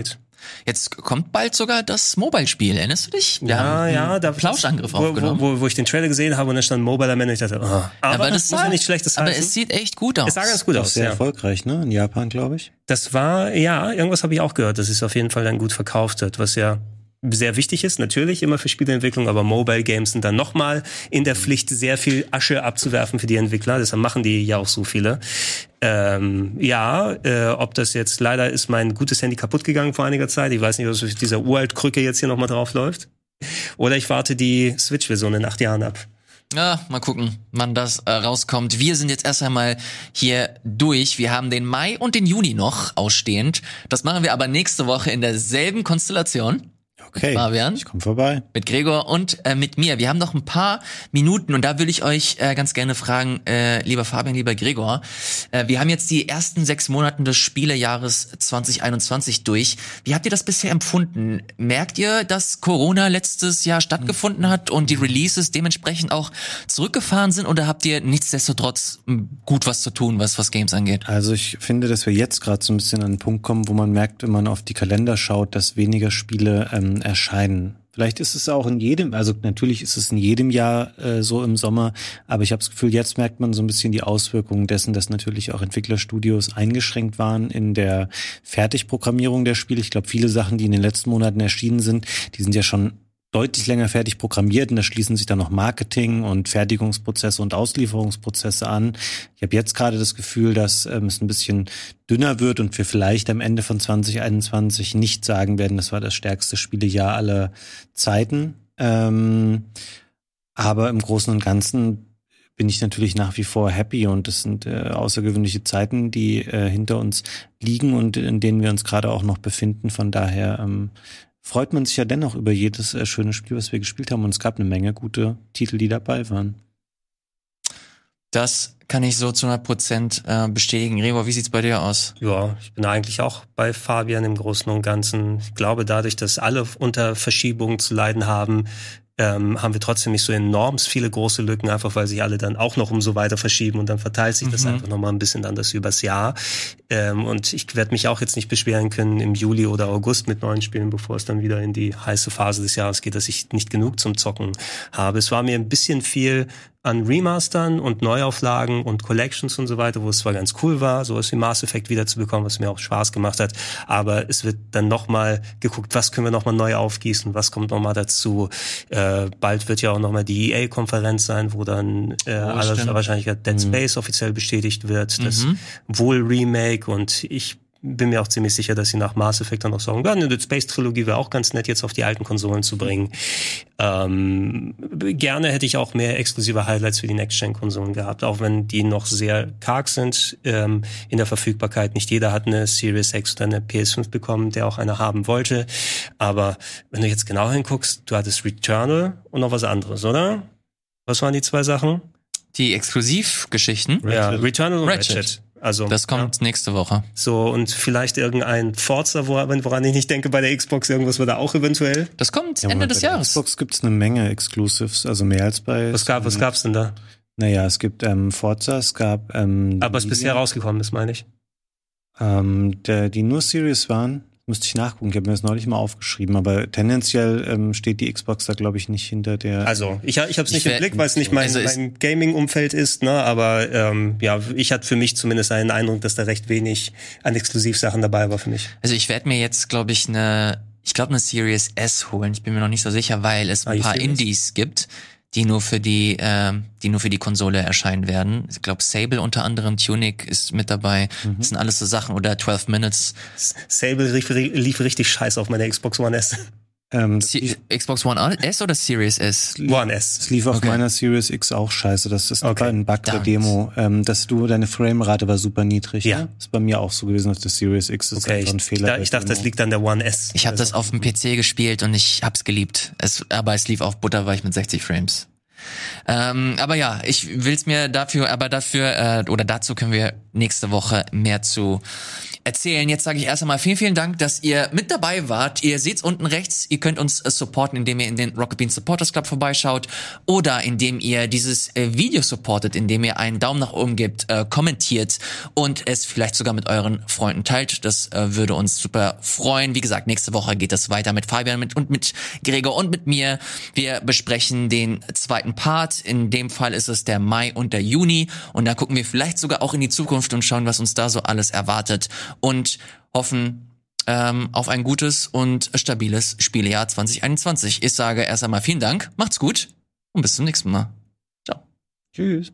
Jetzt kommt bald sogar das Mobile-Spiel. Erinnerst du dich? Wir Ja, haben ja, da Plauschangriff wo, aufgenommen. Wo, wo, wo ich den Trailer gesehen habe und da stand Mobile am Ende, ich dachte, oh. aber, aber das sah ja nicht schlechtes Aber heißen. es sieht echt gut aus. es sah ganz gut Auch aus, sehr ja. erfolgreich, ne? In Japan, glaube ich. Das war, ja, irgendwas habe ich auch gehört, dass es auf jeden Fall dann gut verkauft hat, was ja sehr wichtig ist, natürlich immer für Spieleentwicklung, aber Mobile Games sind dann nochmal in der Pflicht, sehr viel Asche abzuwerfen für die Entwickler. Deshalb machen die ja auch so viele. Ähm, ja, äh, ob das jetzt, leider ist mein gutes Handy kaputt gegangen vor einiger Zeit. Ich weiß nicht, ob es dieser Uralt-Krücke jetzt hier nochmal drauf läuft. Oder ich warte die Switch-Version in acht Jahren ab. Ja, mal gucken, wann das äh, rauskommt. Wir sind jetzt erst einmal hier durch. Wir haben den Mai und den Juni noch ausstehend. Das machen wir aber nächste Woche in derselben Konstellation. Okay. Fabian. Ich komme vorbei. Mit Gregor und äh, mit mir. Wir haben noch ein paar Minuten und da würde ich euch äh, ganz gerne fragen, äh, lieber Fabian, lieber Gregor. Äh, wir haben jetzt die ersten sechs Monate des Spielejahres 2021 durch. Wie habt ihr das bisher empfunden? Merkt ihr, dass Corona letztes Jahr stattgefunden hat und die Releases dementsprechend auch zurückgefahren sind oder habt ihr nichtsdestotrotz gut was zu tun, was was Games angeht? Also ich finde, dass wir jetzt gerade so ein bisschen an einen Punkt kommen, wo man merkt, wenn man auf die Kalender schaut, dass weniger Spiele ähm, erscheinen. Vielleicht ist es auch in jedem, also natürlich ist es in jedem Jahr äh, so im Sommer, aber ich habe das Gefühl, jetzt merkt man so ein bisschen die Auswirkungen dessen, dass natürlich auch Entwicklerstudios eingeschränkt waren in der Fertigprogrammierung der Spiele. Ich glaube, viele Sachen, die in den letzten Monaten erschienen sind, die sind ja schon deutlich länger fertig programmiert und da schließen sich dann noch Marketing und Fertigungsprozesse und Auslieferungsprozesse an. Ich habe jetzt gerade das Gefühl, dass ähm, es ein bisschen dünner wird und wir vielleicht am Ende von 2021 nicht sagen werden, das war das stärkste Spielejahr aller Zeiten. Ähm, aber im Großen und Ganzen bin ich natürlich nach wie vor happy und es sind äh, außergewöhnliche Zeiten, die äh, hinter uns liegen und in denen wir uns gerade auch noch befinden. Von daher ähm, freut man sich ja dennoch über jedes äh, schöne Spiel, was wir gespielt haben. Und es gab eine Menge gute Titel, die dabei waren. Das kann ich so zu 100 Prozent äh, bestätigen. Revo, wie sieht's bei dir aus? Ja, ich bin eigentlich auch bei Fabian im Großen und Ganzen. Ich glaube, dadurch, dass alle unter Verschiebungen zu leiden haben, ähm, haben wir trotzdem nicht so enorm viele große Lücken, einfach weil sich alle dann auch noch umso weiter verschieben und dann verteilt sich das Mhm. einfach nochmal ein bisschen anders übers Jahr. Ähm, und ich werde mich auch jetzt nicht beschweren können im Juli oder August mit neuen Spielen, bevor es dann wieder in die heiße Phase des Jahres geht, dass ich nicht genug zum Zocken habe. Es war mir ein bisschen viel an Remastern und Neuauflagen und Collections und so weiter, wo es zwar ganz cool war, sowas wie Mass Effect wiederzubekommen, was mir auch Spaß gemacht hat, aber es wird dann nochmal geguckt, was können wir nochmal neu aufgießen, was kommt nochmal dazu. Äh, bald wird ja auch nochmal die EA-Konferenz sein, wo dann äh, alles stimmt. wahrscheinlich Dead Space offiziell bestätigt wird, das Mhm. wohl Remake und ich bin mir auch ziemlich sicher, dass sie nach Mass Effect dann auch sagen, ja, eine Dead Space Trilogie wäre auch ganz nett, jetzt auf die alten Konsolen zu bringen. Ähm, gerne hätte ich auch mehr exklusive Highlights für die Next-Gen-Konsolen gehabt, auch wenn die noch sehr karg sind ähm, in der Verfügbarkeit. Nicht jeder hat eine Series X oder eine PS5 bekommen, der auch eine haben wollte. Aber wenn du jetzt genau hinguckst, du hattest Returnal und noch was anderes, oder? Was waren die zwei Sachen? Die Exklusivgeschichten, Ja. Returnal und Ratchet. Ratchet. Also, das kommt nächste Woche. so, und vielleicht irgendein Forza, woran ich nicht denke bei der Xbox, irgendwas war da auch eventuell. Das kommt Ja, Ende des bei der Jahres. Xbox gibt's eine Menge Exclusives, also mehr als bei. Was gab, was gab's denn da? Naja, es gibt ähm, Forza, es gab ähm, Aber was die- bisher rausgekommen ist, meine ich. Ähm, der, die nur Serious waren, müsste ich nachgucken. Ich habe mir das neulich mal aufgeschrieben, aber tendenziell ähm, steht die Xbox da, glaube ich, nicht hinter der. Also, ich, ich habe es Ich nicht im Blick, weil es nicht mein, also mein Gaming-Umfeld ist, ne? aber ähm, ja, ich hatte für mich zumindest einen Eindruck, dass da recht wenig an Exklusivsachen dabei war für mich. Also ich werde mir jetzt, glaube ich, eine, ich glaube eine Series S holen. Ich bin mir noch nicht so sicher, weil es Are ein you paar? Indies gibt, die nur für die, ähm, die nur für die Konsole erscheinen werden. Ich glaube Sable unter anderem, Tunic ist mit dabei. Das sind alles so Sachen oder 12 Minutes. Sable lief, lief richtig scheiße auf meiner Xbox One S. ähm, Xbox One S oder Series S? One S. es lief auf Okay. meiner Series X auch scheiße. Das ist Okay. ein Bug der. Demo, ähm, dass du deine Framerate war super niedrig. Ja. Ne? Ist bei mir auch so gewesen auf der Series X. Das ist Okay, einfach ich, ein Fehler. da, bei ich dachte, Demo. das liegt an der One S. Ich habe das Also, auf dem PC gespielt und ich hab's geliebt. Es, aber es lief auf Butterweich mit 60 Frames. Ähm, aber ja, ich will's mir dafür, aber dafür äh, oder dazu können wir nächste Woche mehr zu erzählen. Jetzt sage ich erst einmal vielen, vielen Dank, dass ihr mit dabei wart. Ihr seht's unten rechts. Ihr könnt uns äh, supporten, indem ihr in den Rocket Beans Supporters Club vorbeischaut oder indem ihr dieses äh, Video supportet, indem ihr einen Daumen nach oben gebt, äh, kommentiert und es vielleicht sogar mit euren Freunden teilt. Das äh, würde uns super freuen. Wie gesagt, nächste Woche geht es weiter mit Fabian mit, und mit Gregor und mit mir. Wir besprechen den zweiten Part. In dem Fall ist es der Mai und der Juni. Und da gucken wir vielleicht sogar auch in die Zukunft und schauen, was uns da so alles erwartet und hoffen ähm, auf ein gutes und stabiles Spielejahr 2021. Ich sage erst einmal vielen Dank, macht's gut und bis zum nächsten Mal. Ciao. Tschüss.